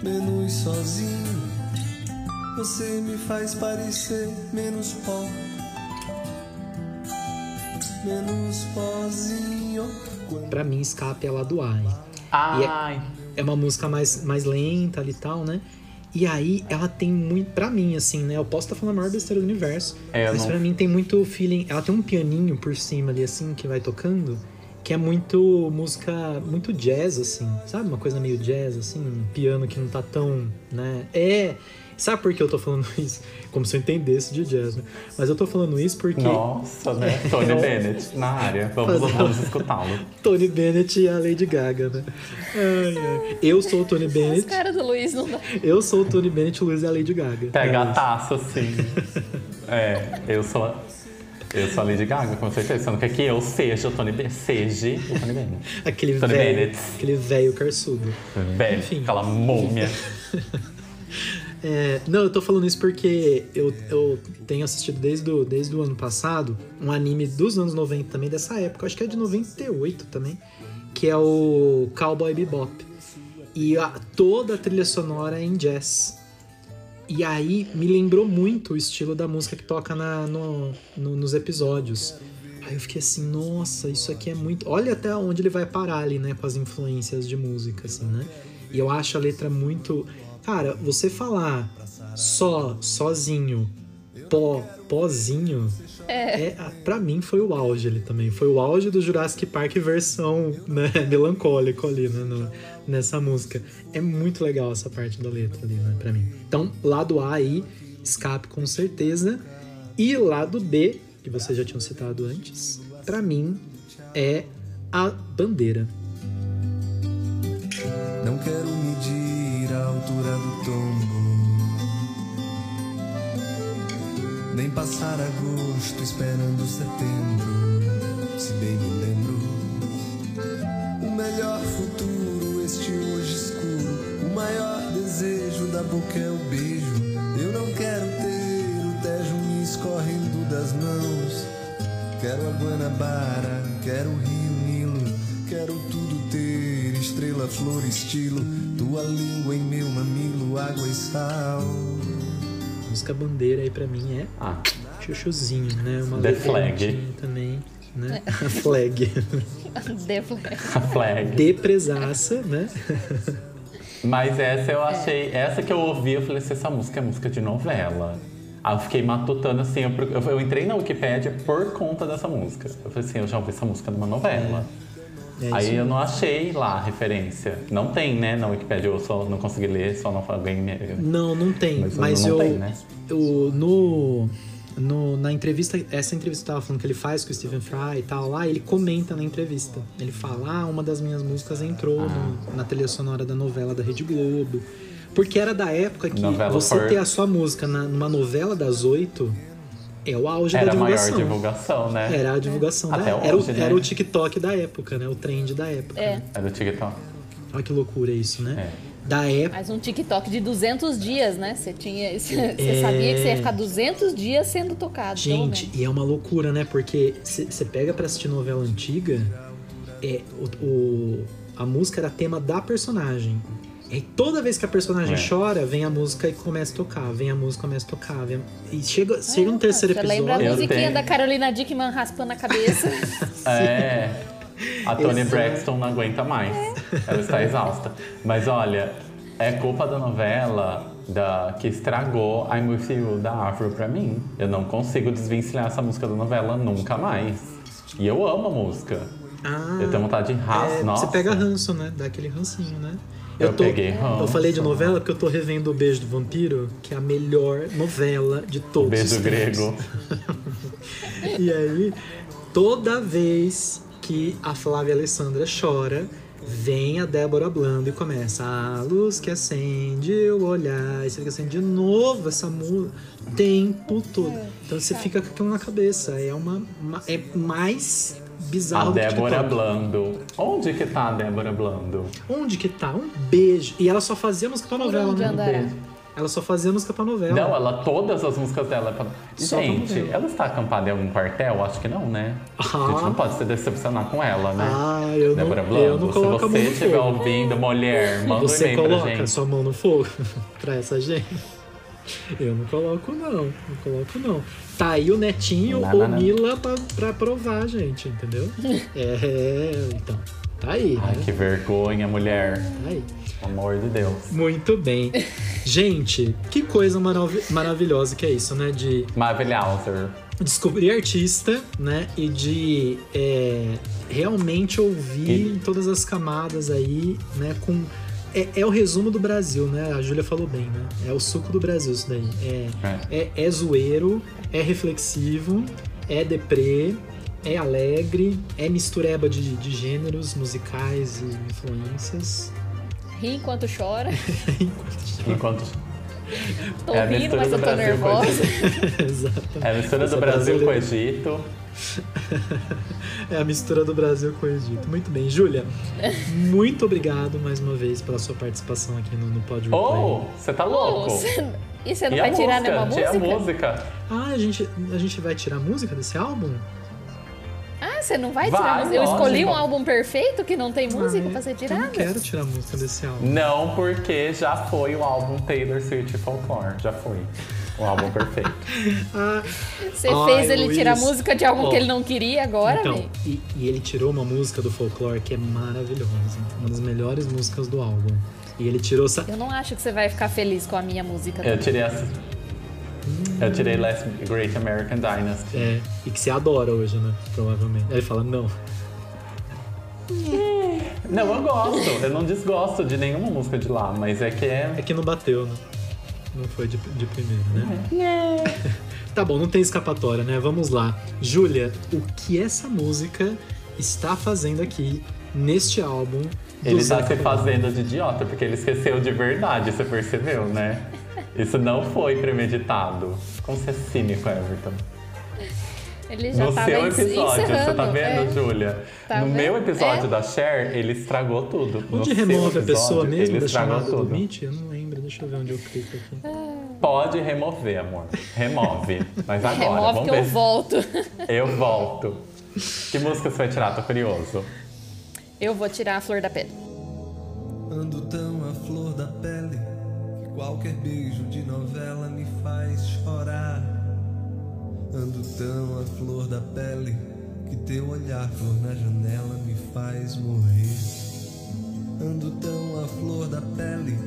menos sozinho. Você me faz parecer menos pó, menos pozinho. Pra mim, escape é lado A. hein? Ai, É uma música mais, mais lenta ali e tal, né? E aí ela tem muito. Pra mim, assim, né? Eu posso estar falando a maior besteira do universo. É, eu mas não- pra mim tem muito feeling. Ela tem um pianinho por cima ali, assim, que vai tocando. Que é muito música, muito jazz, assim. Sabe? Uma coisa meio jazz, assim. Um piano que não tá tão, né? É. Sabe por que eu tô falando *laughs* isso? Como se eu entendesse de jazz, né? Mas eu tô falando isso porque nossa, né? Tony *laughs* Bennett na área. Vamos, vamos *laughs* escutá-lo. Tony Bennett e a Lady Gaga, né? Ai, ai. Eu sou o Tony Os Bennett. caras do Luiz não dá. Eu sou o Tony Bennett, o Luiz é a Lady Gaga. Pega É a taça, assim. É, eu sou. Eu sou a Lady Gaga, com certeza. Você não quer que eu seja o Tony Bennett. Seja o Tony Bennett. Aquele Tony velho. Bennett. Aquele velho carçudo. Velho, Enfim. aquela múmia. É, não, eu tô falando isso porque eu, eu tenho assistido desde o, desde o ano passado um anime dos anos 90 também, dessa época, acho que é de 98 também, que é o Cowboy Bebop. E a- toda a trilha sonora é em jazz. E aí me lembrou muito o estilo da música que toca na, no- no- nos episódios. Aí eu fiquei assim, nossa, isso aqui é muito. Olha até onde ele vai parar ali, né? Com as influências de música, assim, né? E eu acho a letra muito. Cara, você falar só, sozinho, pó, pozinho. É. pra mim foi o auge ali também. Foi o auge do Jurassic Park versão né, melancólico ali, né, no- nessa música. É muito legal essa parte da letra ali, né, pra mim. Então, lado A aí, escape com certeza. E lado B, que vocês já tinham citado antes, pra mim é a bandeira. Não quero medir altura do tombo, nem passar agosto esperando setembro. Se bem me lembro, o melhor futuro, este hoje escuro. O maior desejo da boca é o beijo. Eu não quero ter o Tejo me escorrendo das mãos. Quero a Guanabara, quero o Rio flor, estilo, tua língua em meu mamilo, água e sal. A música bandeira aí pra mim é Ah, chuchuzinho, né? Uma The Flag. também, né? A flag. *laughs* Devo- a flag. Depresaça, né? Mas essa eu achei. Essa que eu ouvi, eu falei assim: essa música é música de novela. Aí eu fiquei matutando assim. Eu, eu, eu entrei na Wikipédia por conta dessa música. Eu falei assim: eu já ouvi essa música numa novela. É Aí isso. eu não achei lá a referência. Não tem, né? Na Wikipédia eu só não consegui ler, só não alguém me. Não, não tem. Mas Mas, não eu, tem, né? eu no, no na entrevista, essa entrevista que eu tava falando que ele faz com o Stephen Fry e tal lá, ele comenta na entrevista. Ele fala: "Ah, uma das minhas músicas entrou Ah. no- na trilha sonora da novela da Rede Globo". Porque era da época que Novela você for- ter a sua música na- numa novela das oito é o auge Era da a maior divulgação. divulgação, né? Era a divulgação Até da era, o, hoje, né? era o TikTok da época, né? O trend da época. É. né? Era o TikTok. Olha que loucura isso, né? É. Da época. Mais um TikTok de 200 dias, né? Você tinha, você É. sabia que você ia ficar 200 dias sendo tocado, Gente, e é uma loucura, né? Porque você pega pra assistir novela antiga, é, o, o- a música era tema da personagem. E toda vez que a personagem É. chora, vem a música e começa a tocar, vem a música e começa a tocar. vem- E chega, chega no terceiro Você lembra a episódio. Musiquinha da Carolina Dickman raspando a cabeça? *laughs* É. A Toni Exato. Braxton não aguenta mais. Ela está exausta. Mas olha, é culpa da novela da, que estragou I'm With You da Afro pra mim. Eu não consigo desvencilhar essa música da novela nunca mais. E eu amo a música. Ah, Eu tenho vontade de rasgar. é, Nossa. você pega ranço, né? Dá aquele rancinho, né? Eu peguei ranço. Eu falei de novela porque eu tô revendo O Beijo do Vampiro, que é a melhor novela de todos Beijo os grego. *laughs* E aí, toda vez que a Flávia Alessandra chora, vem a Débora Blando e começa a luz que acende o olhar. E você fica assim, de novo essa música, o tempo todo. Então você fica com aquilo na cabeça. É uma, uma- é mais bizarro A Débora TikTok. Blando. Onde que tá a Débora Blando? Onde que tá? Um beijo. E ela só fazia música pra novela, onde né? andará? Ela só fazia música pra novela. Não, ela, todas as músicas dela pra... Pra Gente, novela. ela está acampada em algum quartel? Acho que não, né? A gente não pode se decepcionar com ela, né? Ah, eu não, Débora eu Blando, não se coloco mão você estiver ouvindo, mulher, manda um Você e-mail pra coloca gente. sua mão no fogo *laughs* pra essa gente? Eu não coloco, não. Não coloco, não. Tá aí o Netinho Não, ou não, não. Mila pra, pra provar, gente, entendeu? *laughs* É, então. Tá aí, Ai, né? que vergonha, mulher. Tá aí. Pelo amor de Deus. Muito bem. *laughs* Gente, que coisa marav- maravilhosa que é isso, né? De Maravilhosa. descobrir artista, né? E de é, realmente ouvir E- em todas as camadas aí, né? Com é, é o resumo do Brasil, né? A Júlia falou bem, né? É o suco do Brasil isso daí. É, É. é, é zoeiro, é reflexivo, é deprê, é alegre, é mistureba de, de gêneros musicais e influências. Ri enquanto chora. *laughs* Enquanto. Tô É a rindo, mas do eu tô nervosa. Exato. *laughs* É a mistura do Brasil com o. Egito. *laughs* É a mistura do Brasil com o Egito. Muito bem. Júlia, muito obrigado mais uma vez pela sua participação aqui no, no Pod Replay. Oh, você tá louco? você- E você não e vai tirar música? nenhuma música? a música. Ah, a gente, a gente vai tirar música desse álbum? Ah, você não vai, Vai, tirar música? Eu escolhi um álbum perfeito que não tem música Ah, pra ser Eu não tirada? quero tirar a música desse álbum. Não, porque já foi o álbum Taylor Swift Folklore. Já foi. O álbum perfeito. *laughs* Ah, Você Ai, fez ele tirar Luiz. música de álbum Ó, que ele não queria agora, então, véi? e, e ele tirou uma música do folclore que é maravilhosa. Uma das melhores músicas do álbum. E ele tirou essa. Eu não acho que você vai ficar feliz com a minha música. Eu tirei essa. Eu tirei Last Great American Dynasty. É, e que você adora hoje, né? Provavelmente. Aí ele fala, não. Não, eu gosto. Eu não desgosto de nenhuma música de lá, mas é que é. É que não bateu, né? Não foi de, de primeiro, né? *laughs* tá bom, não tem escapatória, né? Vamos lá. Júlia, o que essa música está fazendo aqui neste álbum? Ele Zé tá se fazendo de idiota, porque ele esqueceu de verdade, você percebeu, né? *laughs* Isso não foi premeditado. Como você é cínico, Everton. Ele já no tava seu episódio, você tá vendo, é. Júlia? Tá no vendo? meu episódio É. da Cher, ele estragou tudo. no Onde seu remove a pessoa episódio, mesmo ele da estragou chamada do tudo. Meet? Eu não lembro, deixa eu ver onde eu clico aqui. Pode remover, amor. Remove. Mas agora, Remove vamos que ver. eu volto. Eu volto. Que música você vai tirar? Tô curioso. Eu vou tirar a flor da pele. Ando tão à flor da pele que qualquer beijo de novela me faz chorar. Ando tão à flor da pele que teu olhar flor na janela me faz morrer. Ando tão à flor da pele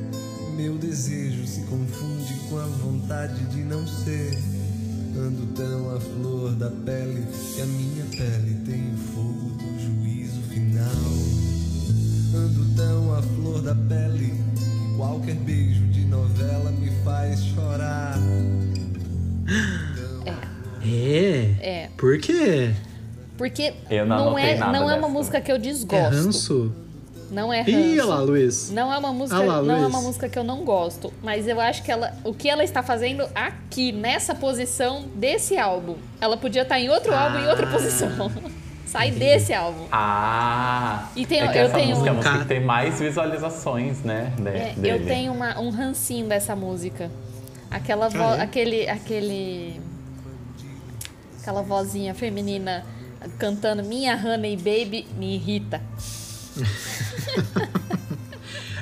meu desejo se confunde com a vontade de não ser. Ando tão à flor da pele que a minha pele tem o fogo do juízo final. Ando tão à flor da pele que qualquer beijo de novela me faz chorar. É. Por quê? Porque Eu não não, é, não é uma música que eu É desgosto. ranço? Não é Ih, olha ranço. lá, Luiz. Não é uma música, Ah lá, não é uma música que eu não gosto, mas eu acho que ela, o que ela está fazendo aqui nessa posição desse álbum, ela podia estar em outro álbum em outra Ah. posição. *laughs* Sai desse álbum. Ah! E tem- é que eu essa tenho música é a um música ca- que tem mais visualizações, né? de- É, dele. eu tenho uma- um rancinho dessa música. Aquela Ah, é? aquele aquele aquela vozinha feminina cantando Minha Honey Baby me irrita.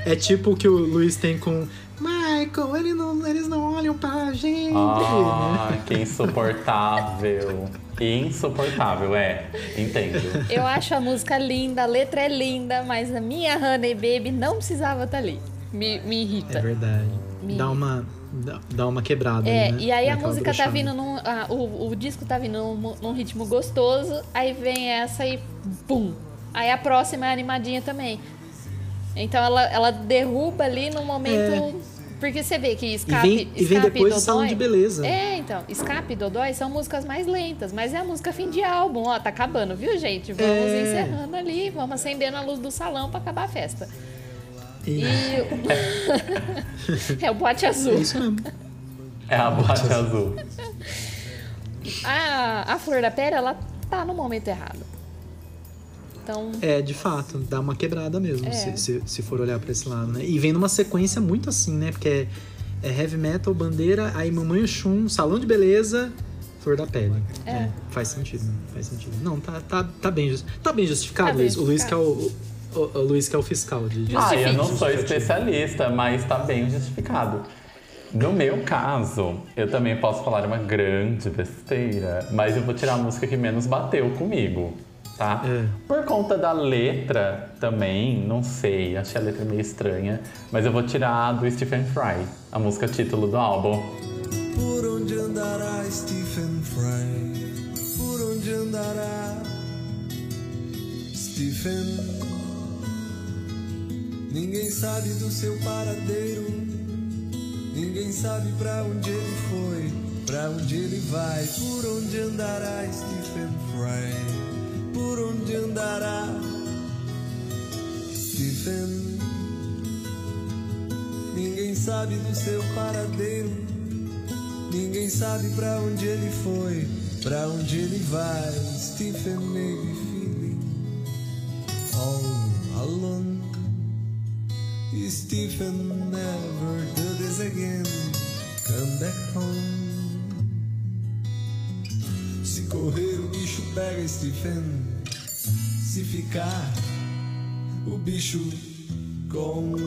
É tipo o que o Luiz tem com Michael, ele não- eles não olham pra gente. né? Ah, que insuportável. Insuportável, é. Entendo. Eu acho a música linda, a letra é linda, mas a minha Honey Baby não precisava estar ali. Me, me irrita. É verdade. Me- Dá uma, dá, uma quebrada. É, ali, né? e aí a música tá brochada. vindo num. ah, o, o disco tá vindo num, num ritmo gostoso, aí vem essa e pum. Aí a próxima é animadinha também. Então ela, ela derruba ali no momento. Porque você vê que É. E escape, vem, e vem escape depois o salão de Dodói. beleza. É, então, Escape e Dodói são músicas mais lentas, mas é a música fim de álbum, ó, tá acabando, viu, gente? Vamos É. encerrando ali, vamos acendendo a luz do salão pra acabar a festa. E- E. *laughs* *laughs* é o boate É azul. isso mesmo. É a boate azul. A, a Flor da Pera, ela tá no momento errado. Então, É, de fato, dá uma quebrada mesmo, É. se, se, se for olhar pra esse lado, né? E vem numa sequência muito assim, né? Porque é, é heavy metal, bandeira, aí Mamãe Chum, salão de beleza, flor da pele. É. faz sentido, faz sentido. Não, tá, tá, tá, bem, tá bem justificado, Tá bem Luiz. O Luiz que é o, justificado. O, o Luiz que é o fiscal de... de- Ah, eu não sou especialista, mas tá bem justificado. No meu caso, eu também posso falar uma grande besteira, mas eu vou tirar a música que menos bateu comigo, tá? É. Por conta da letra também, não sei, achei a letra meio estranha, mas eu vou tirar a do Stephen Fry, a música título do álbum. Por onde andará Stephen Fry? Por onde andará Stephen? Ninguém sabe do seu paradeiro. Ninguém sabe pra onde ele foi, pra onde ele vai. Por onde andará Stephen Fry? Por onde andará Stephen? Ninguém sabe do seu paradeiro. Ninguém sabe pra onde ele foi, pra onde ele vai. Stephen may be feeling all alone. Stephen never do this again. Come back home. Se correr, o bicho pega Stephen. Se ficar, o bicho com. *laughs*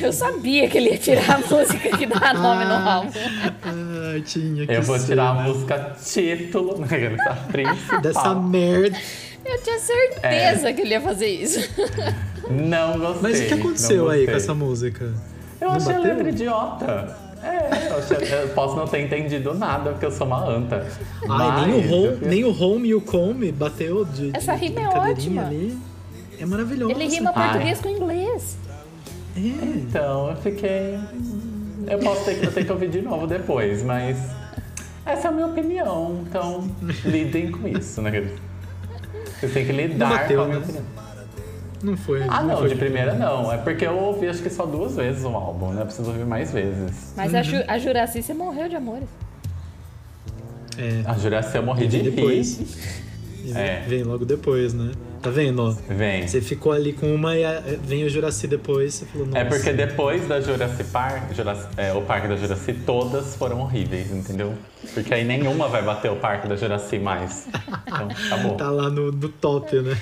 eu sabia que ele ia tirar a *laughs* música que dá nome no álbum. Ah, tinha que Eu vou ser, tirar a né? música título, essa *laughs* principal. Dessa merda. Eu tinha certeza que ele ia fazer isso. Não gostei. Mas o que aconteceu aí com essa música? Eu Não achei a bateu? letra idiota. É, eu, achei- eu posso não ter entendido nada, porque eu sou uma anta. Ai, nem, o home, nem o home e o come bateu de, Essa de rima é brincadeirinha ótima. ali. É maravilhoso. Ele rima Ai. português com inglês. É. Então, eu fiquei... Eu posso ter que, eu tenho que ouvir de novo depois, mas... Essa é a minha opinião, então lidem com isso, né? Vocês têm que lidar bateu, com a minha né? opinião. Não foi. Ah, não, foi de primeira não. É porque eu ouvi acho que só duas vezes o álbum, né? Eu preciso ouvir mais vezes. Mas a, Ju, a Juraci, você morreu de amores. É. A Juraci eu morri de depois. rir. E É. Vem logo depois, né? Tá vendo? Vem. Você ficou ali com uma e vem o Juraci depois, você falou, nossa. É porque depois da Jurassic Park, Jurassic- é, o Parque da Juraci, todas foram horríveis, entendeu? Porque aí nenhuma vai bater o Parque da Juraci mais. Então, acabou. Tá lá no, no top, né?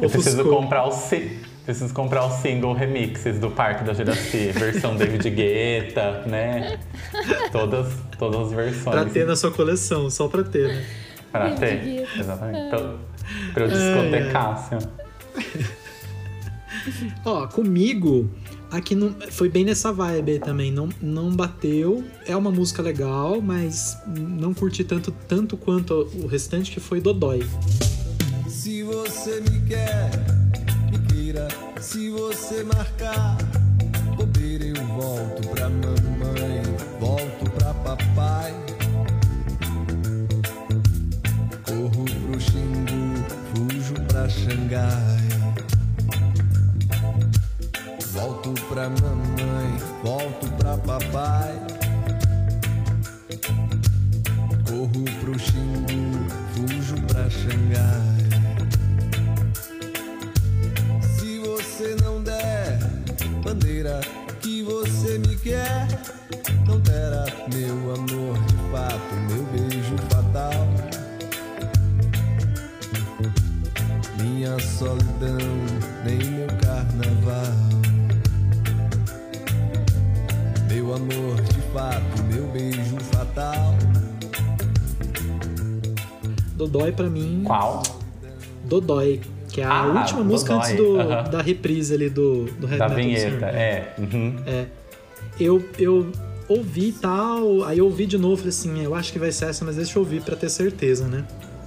Eu preciso comprar o si- preciso comprar o single remixes do Parque da Juraci, versão David Guetta, né? Todas, todas as versões. Pra ter na sua coleção, só pra ter, né? Pra ter. Exatamente. Pra, pra eu discotecar, assim, ó. *laughs* Ó, comigo, aqui não, foi bem nessa vibe também. Não, não bateu. É uma música legal, mas não curti tanto, tanto quanto o restante que foi Dodói. Se você me quer, me queira. Se você marcar, bobeira eu volto pra mamãe, volto pra papai. Xangai. Volto pra mamãe, volto pra papai. Corro pro Xingu, fujo pra Xangai. Se você não der bandeira que você me quer, não terá meu amor de fato, meu beijo fatal. Minha solidão, nem meu carnaval. Meu amor de fato, meu beijo fatal. Dodói pra mim. Qual? Dodói, que é a Ah, última música Dodói, antes do, da reprise ali do, do Heavy Da vinheta, é. Uhum. Eu, eu ouvi e tal, aí eu ouvi de novo, falei assim, eu acho que vai ser essa, mas deixa eu ouvir pra ter certeza, né?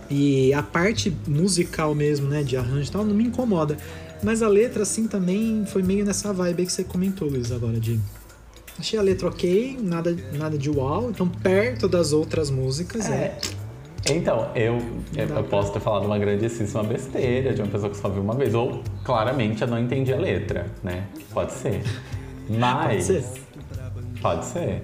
E a parte musical mesmo, né, de arranjo e tal, não me incomoda. Mas a letra, assim, também foi meio nessa vibe que você comentou, Luiz, agora, de... Achei a letra ok, nada, nada de uau, então perto das outras músicas, é. Então, eu, eu, posso ter falado uma grandíssima besteira de uma pessoa que só viu uma vez. Ou, claramente, eu não entendi a letra, né? Pode ser. Mas. ser. Pode ser.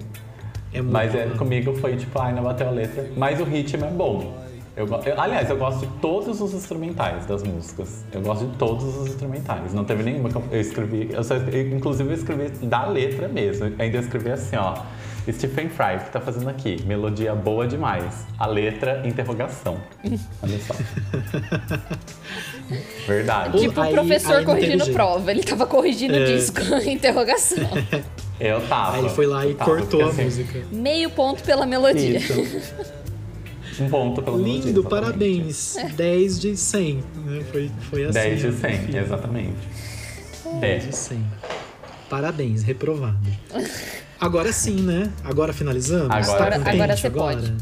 É muito Mas é, comigo foi tipo, ai, não bateu a letra. Mas o ritmo é bom. Eu, eu- aliás, eu gosto de todos os instrumentais das músicas. Eu gosto de todos os instrumentais. Não teve nenhuma que eu, eu escrevi. Eu só, eu, inclusive, eu escrevi da letra mesmo. Ainda escrevi assim, ó. Stephen Fry, o que tá fazendo aqui? Melodia boa demais. A letra, interrogação. *laughs* Olha só. Verdade. Tipo o professor aí corrigindo prova. Ele tava corrigindo É. disco, *laughs* interrogação. Eu tava. Aí ele foi lá e tava, cortou porque, a assim, música. Meio ponto pela melodia. Isso. *laughs* Um ponto pelo melodia, Lindo, parabéns. 10 de 100. Né? Foi, foi assim. 10 de né? 100, Enfim, exatamente. 10 de 100. Parabéns, reprovado. Agora sim, né? Agora finalizamos? Agora- Tá contente agora você agora? pode.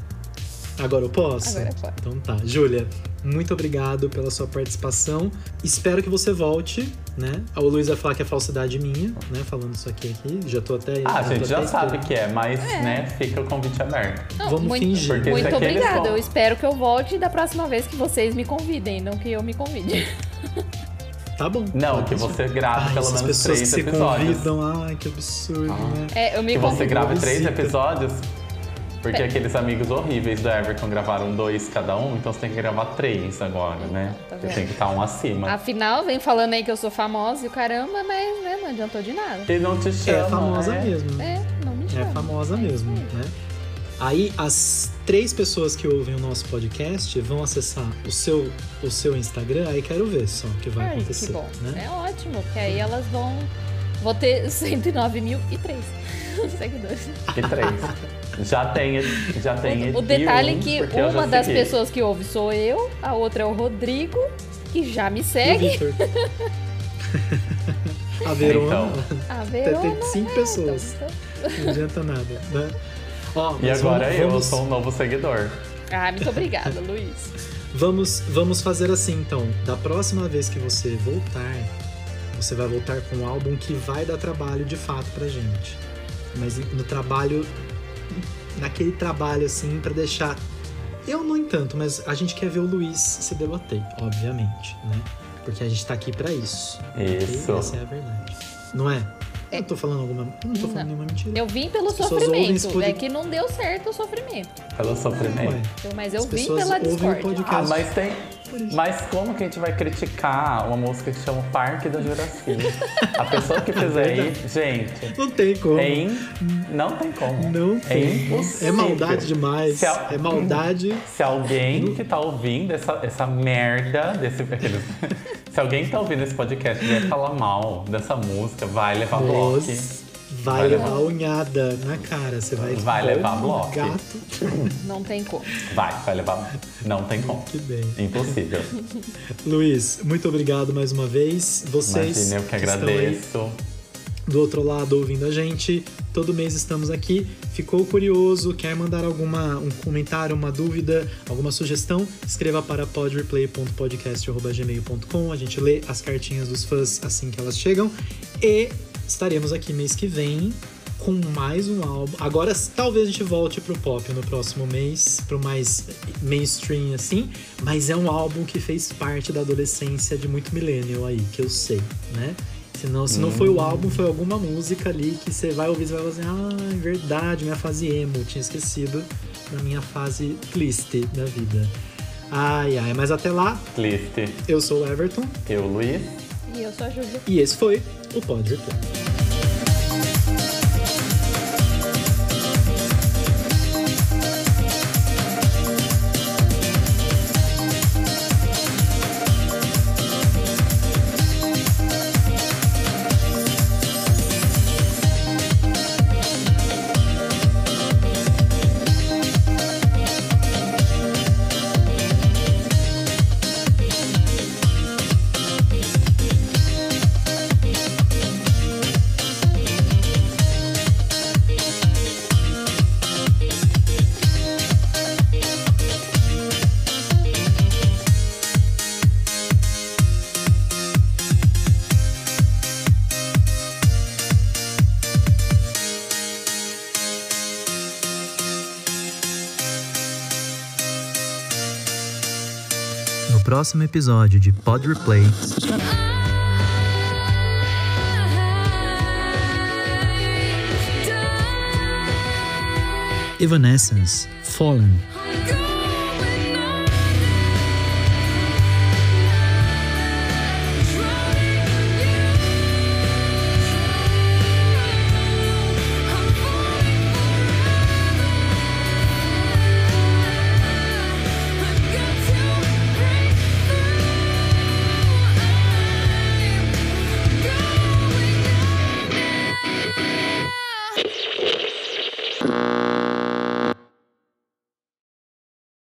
Agora eu posso? Agora pode. Então tá. Júlia, muito obrigado pela sua participação. Espero que você volte, né? O Luiz vai falar que é falsidade minha, né? Falando isso aqui aqui. Já tô até. Ah, a gente já sabe esperando. que é, mas, né, fica o convite aberto. Não, Vamos muito, fingir. Porque Muito eles obrigada. Eu espero que eu volte da próxima vez que vocês me convidem, não que eu me convide. *laughs* Tá bom. Não, que você grave Ai, pelo menos pessoas três que se episódios. convidam. Ai, que absurdo, Ah. né? É, eu me Que você grave três episódios. Porque aqueles amigos horríveis do Everton gravaram dois cada um, então você tem que gravar três agora, né? Tá tem que estar um acima. Afinal, vem falando aí que eu sou famosa e o caramba, mas né, não adiantou de nada. E não te chama. É famosa é. mesmo. É, não me É chama. famosa mesmo, né? Aí as três pessoas que ouvem o nosso podcast vão acessar o seu, o seu Instagram, aí quero ver só o que vai Ai, acontecer. que bom. Né? É ótimo, porque aí elas vão. Vou ter *laughs* 109.003 *laughs* seguidores. E três. Já tem, já tem O, o detalhe é que uma das segui. pessoas que ouve sou eu, a outra é o Rodrigo, que já me E o segue. *laughs* A Verona, Então. A tem, Verona. tem cinco pessoas. então- Não adianta nada, né? Ó, E agora vamos, eu vamos, sou um novo seguidor. Ah, muito obrigada, *laughs* Luiz. Vamos, vamos fazer assim então. Da próxima vez que você voltar, você vai voltar com um álbum que vai dar trabalho de fato pra gente. Mas no trabalho. Naquele trabalho assim, pra deixar. Eu, no entanto, mas a gente quer ver o Luiz se debater, obviamente, né? Porque a gente tá aqui pra isso. Isso. Essa é a verdade. Não é? Eu não tô falando alguma. eu Não tô falando Não. nenhuma mentira. Eu vim pelo sofrimento. É que não deu certo o sofrimento. Pelo sofrimento. Eu- Mas eu As vim pela discórdia. Ah, mas tem. Mas como que a gente vai criticar uma música que chama Parque da Juraci? A pessoa que fizer *laughs* isso, gente, Não tem como. é in... não tem como. Não é tem. impossível. É maldade demais. Se a- É maldade. Se alguém que tá ouvindo essa, essa merda desse. Se alguém que tá ouvindo esse podcast vier falar mal dessa música, vai levar bloco. Vai Vai levar levar. unhada na cara. Você vai, Vai levar um bloco. Gato. Não tem como. Vai, vai levar. Não tem como. Que bem. Impossível. *laughs* Luiz, muito obrigado mais uma vez. Vocês Imagina, eu que estão aí agradeço. Do outro lado ouvindo a gente. Todo mês estamos aqui. Ficou curioso? Quer mandar alguma um comentário, uma dúvida, alguma sugestão? Escreva para podreplay.podcast@gmail.com. A gente lê as cartinhas dos fãs assim que elas chegam e estaremos aqui mês que vem com mais um álbum. Agora talvez a gente volte pro pop no próximo mês, pro mais mainstream assim, mas é um álbum que fez parte da adolescência de muito millennial aí, que eu sei, né? Se não, se não foi o álbum, foi alguma música ali que você vai ouvir e vai falar assim: Ah, é verdade, minha fase emo, tinha esquecido da minha fase triste da vida. Ai, ai, mas até lá, List. eu sou o Everton Eu, Luiz. E eu sou a Júlia. e esse foi o Pod Replay. Próximo episódio de Pod Replay. Evanescence, Fallen.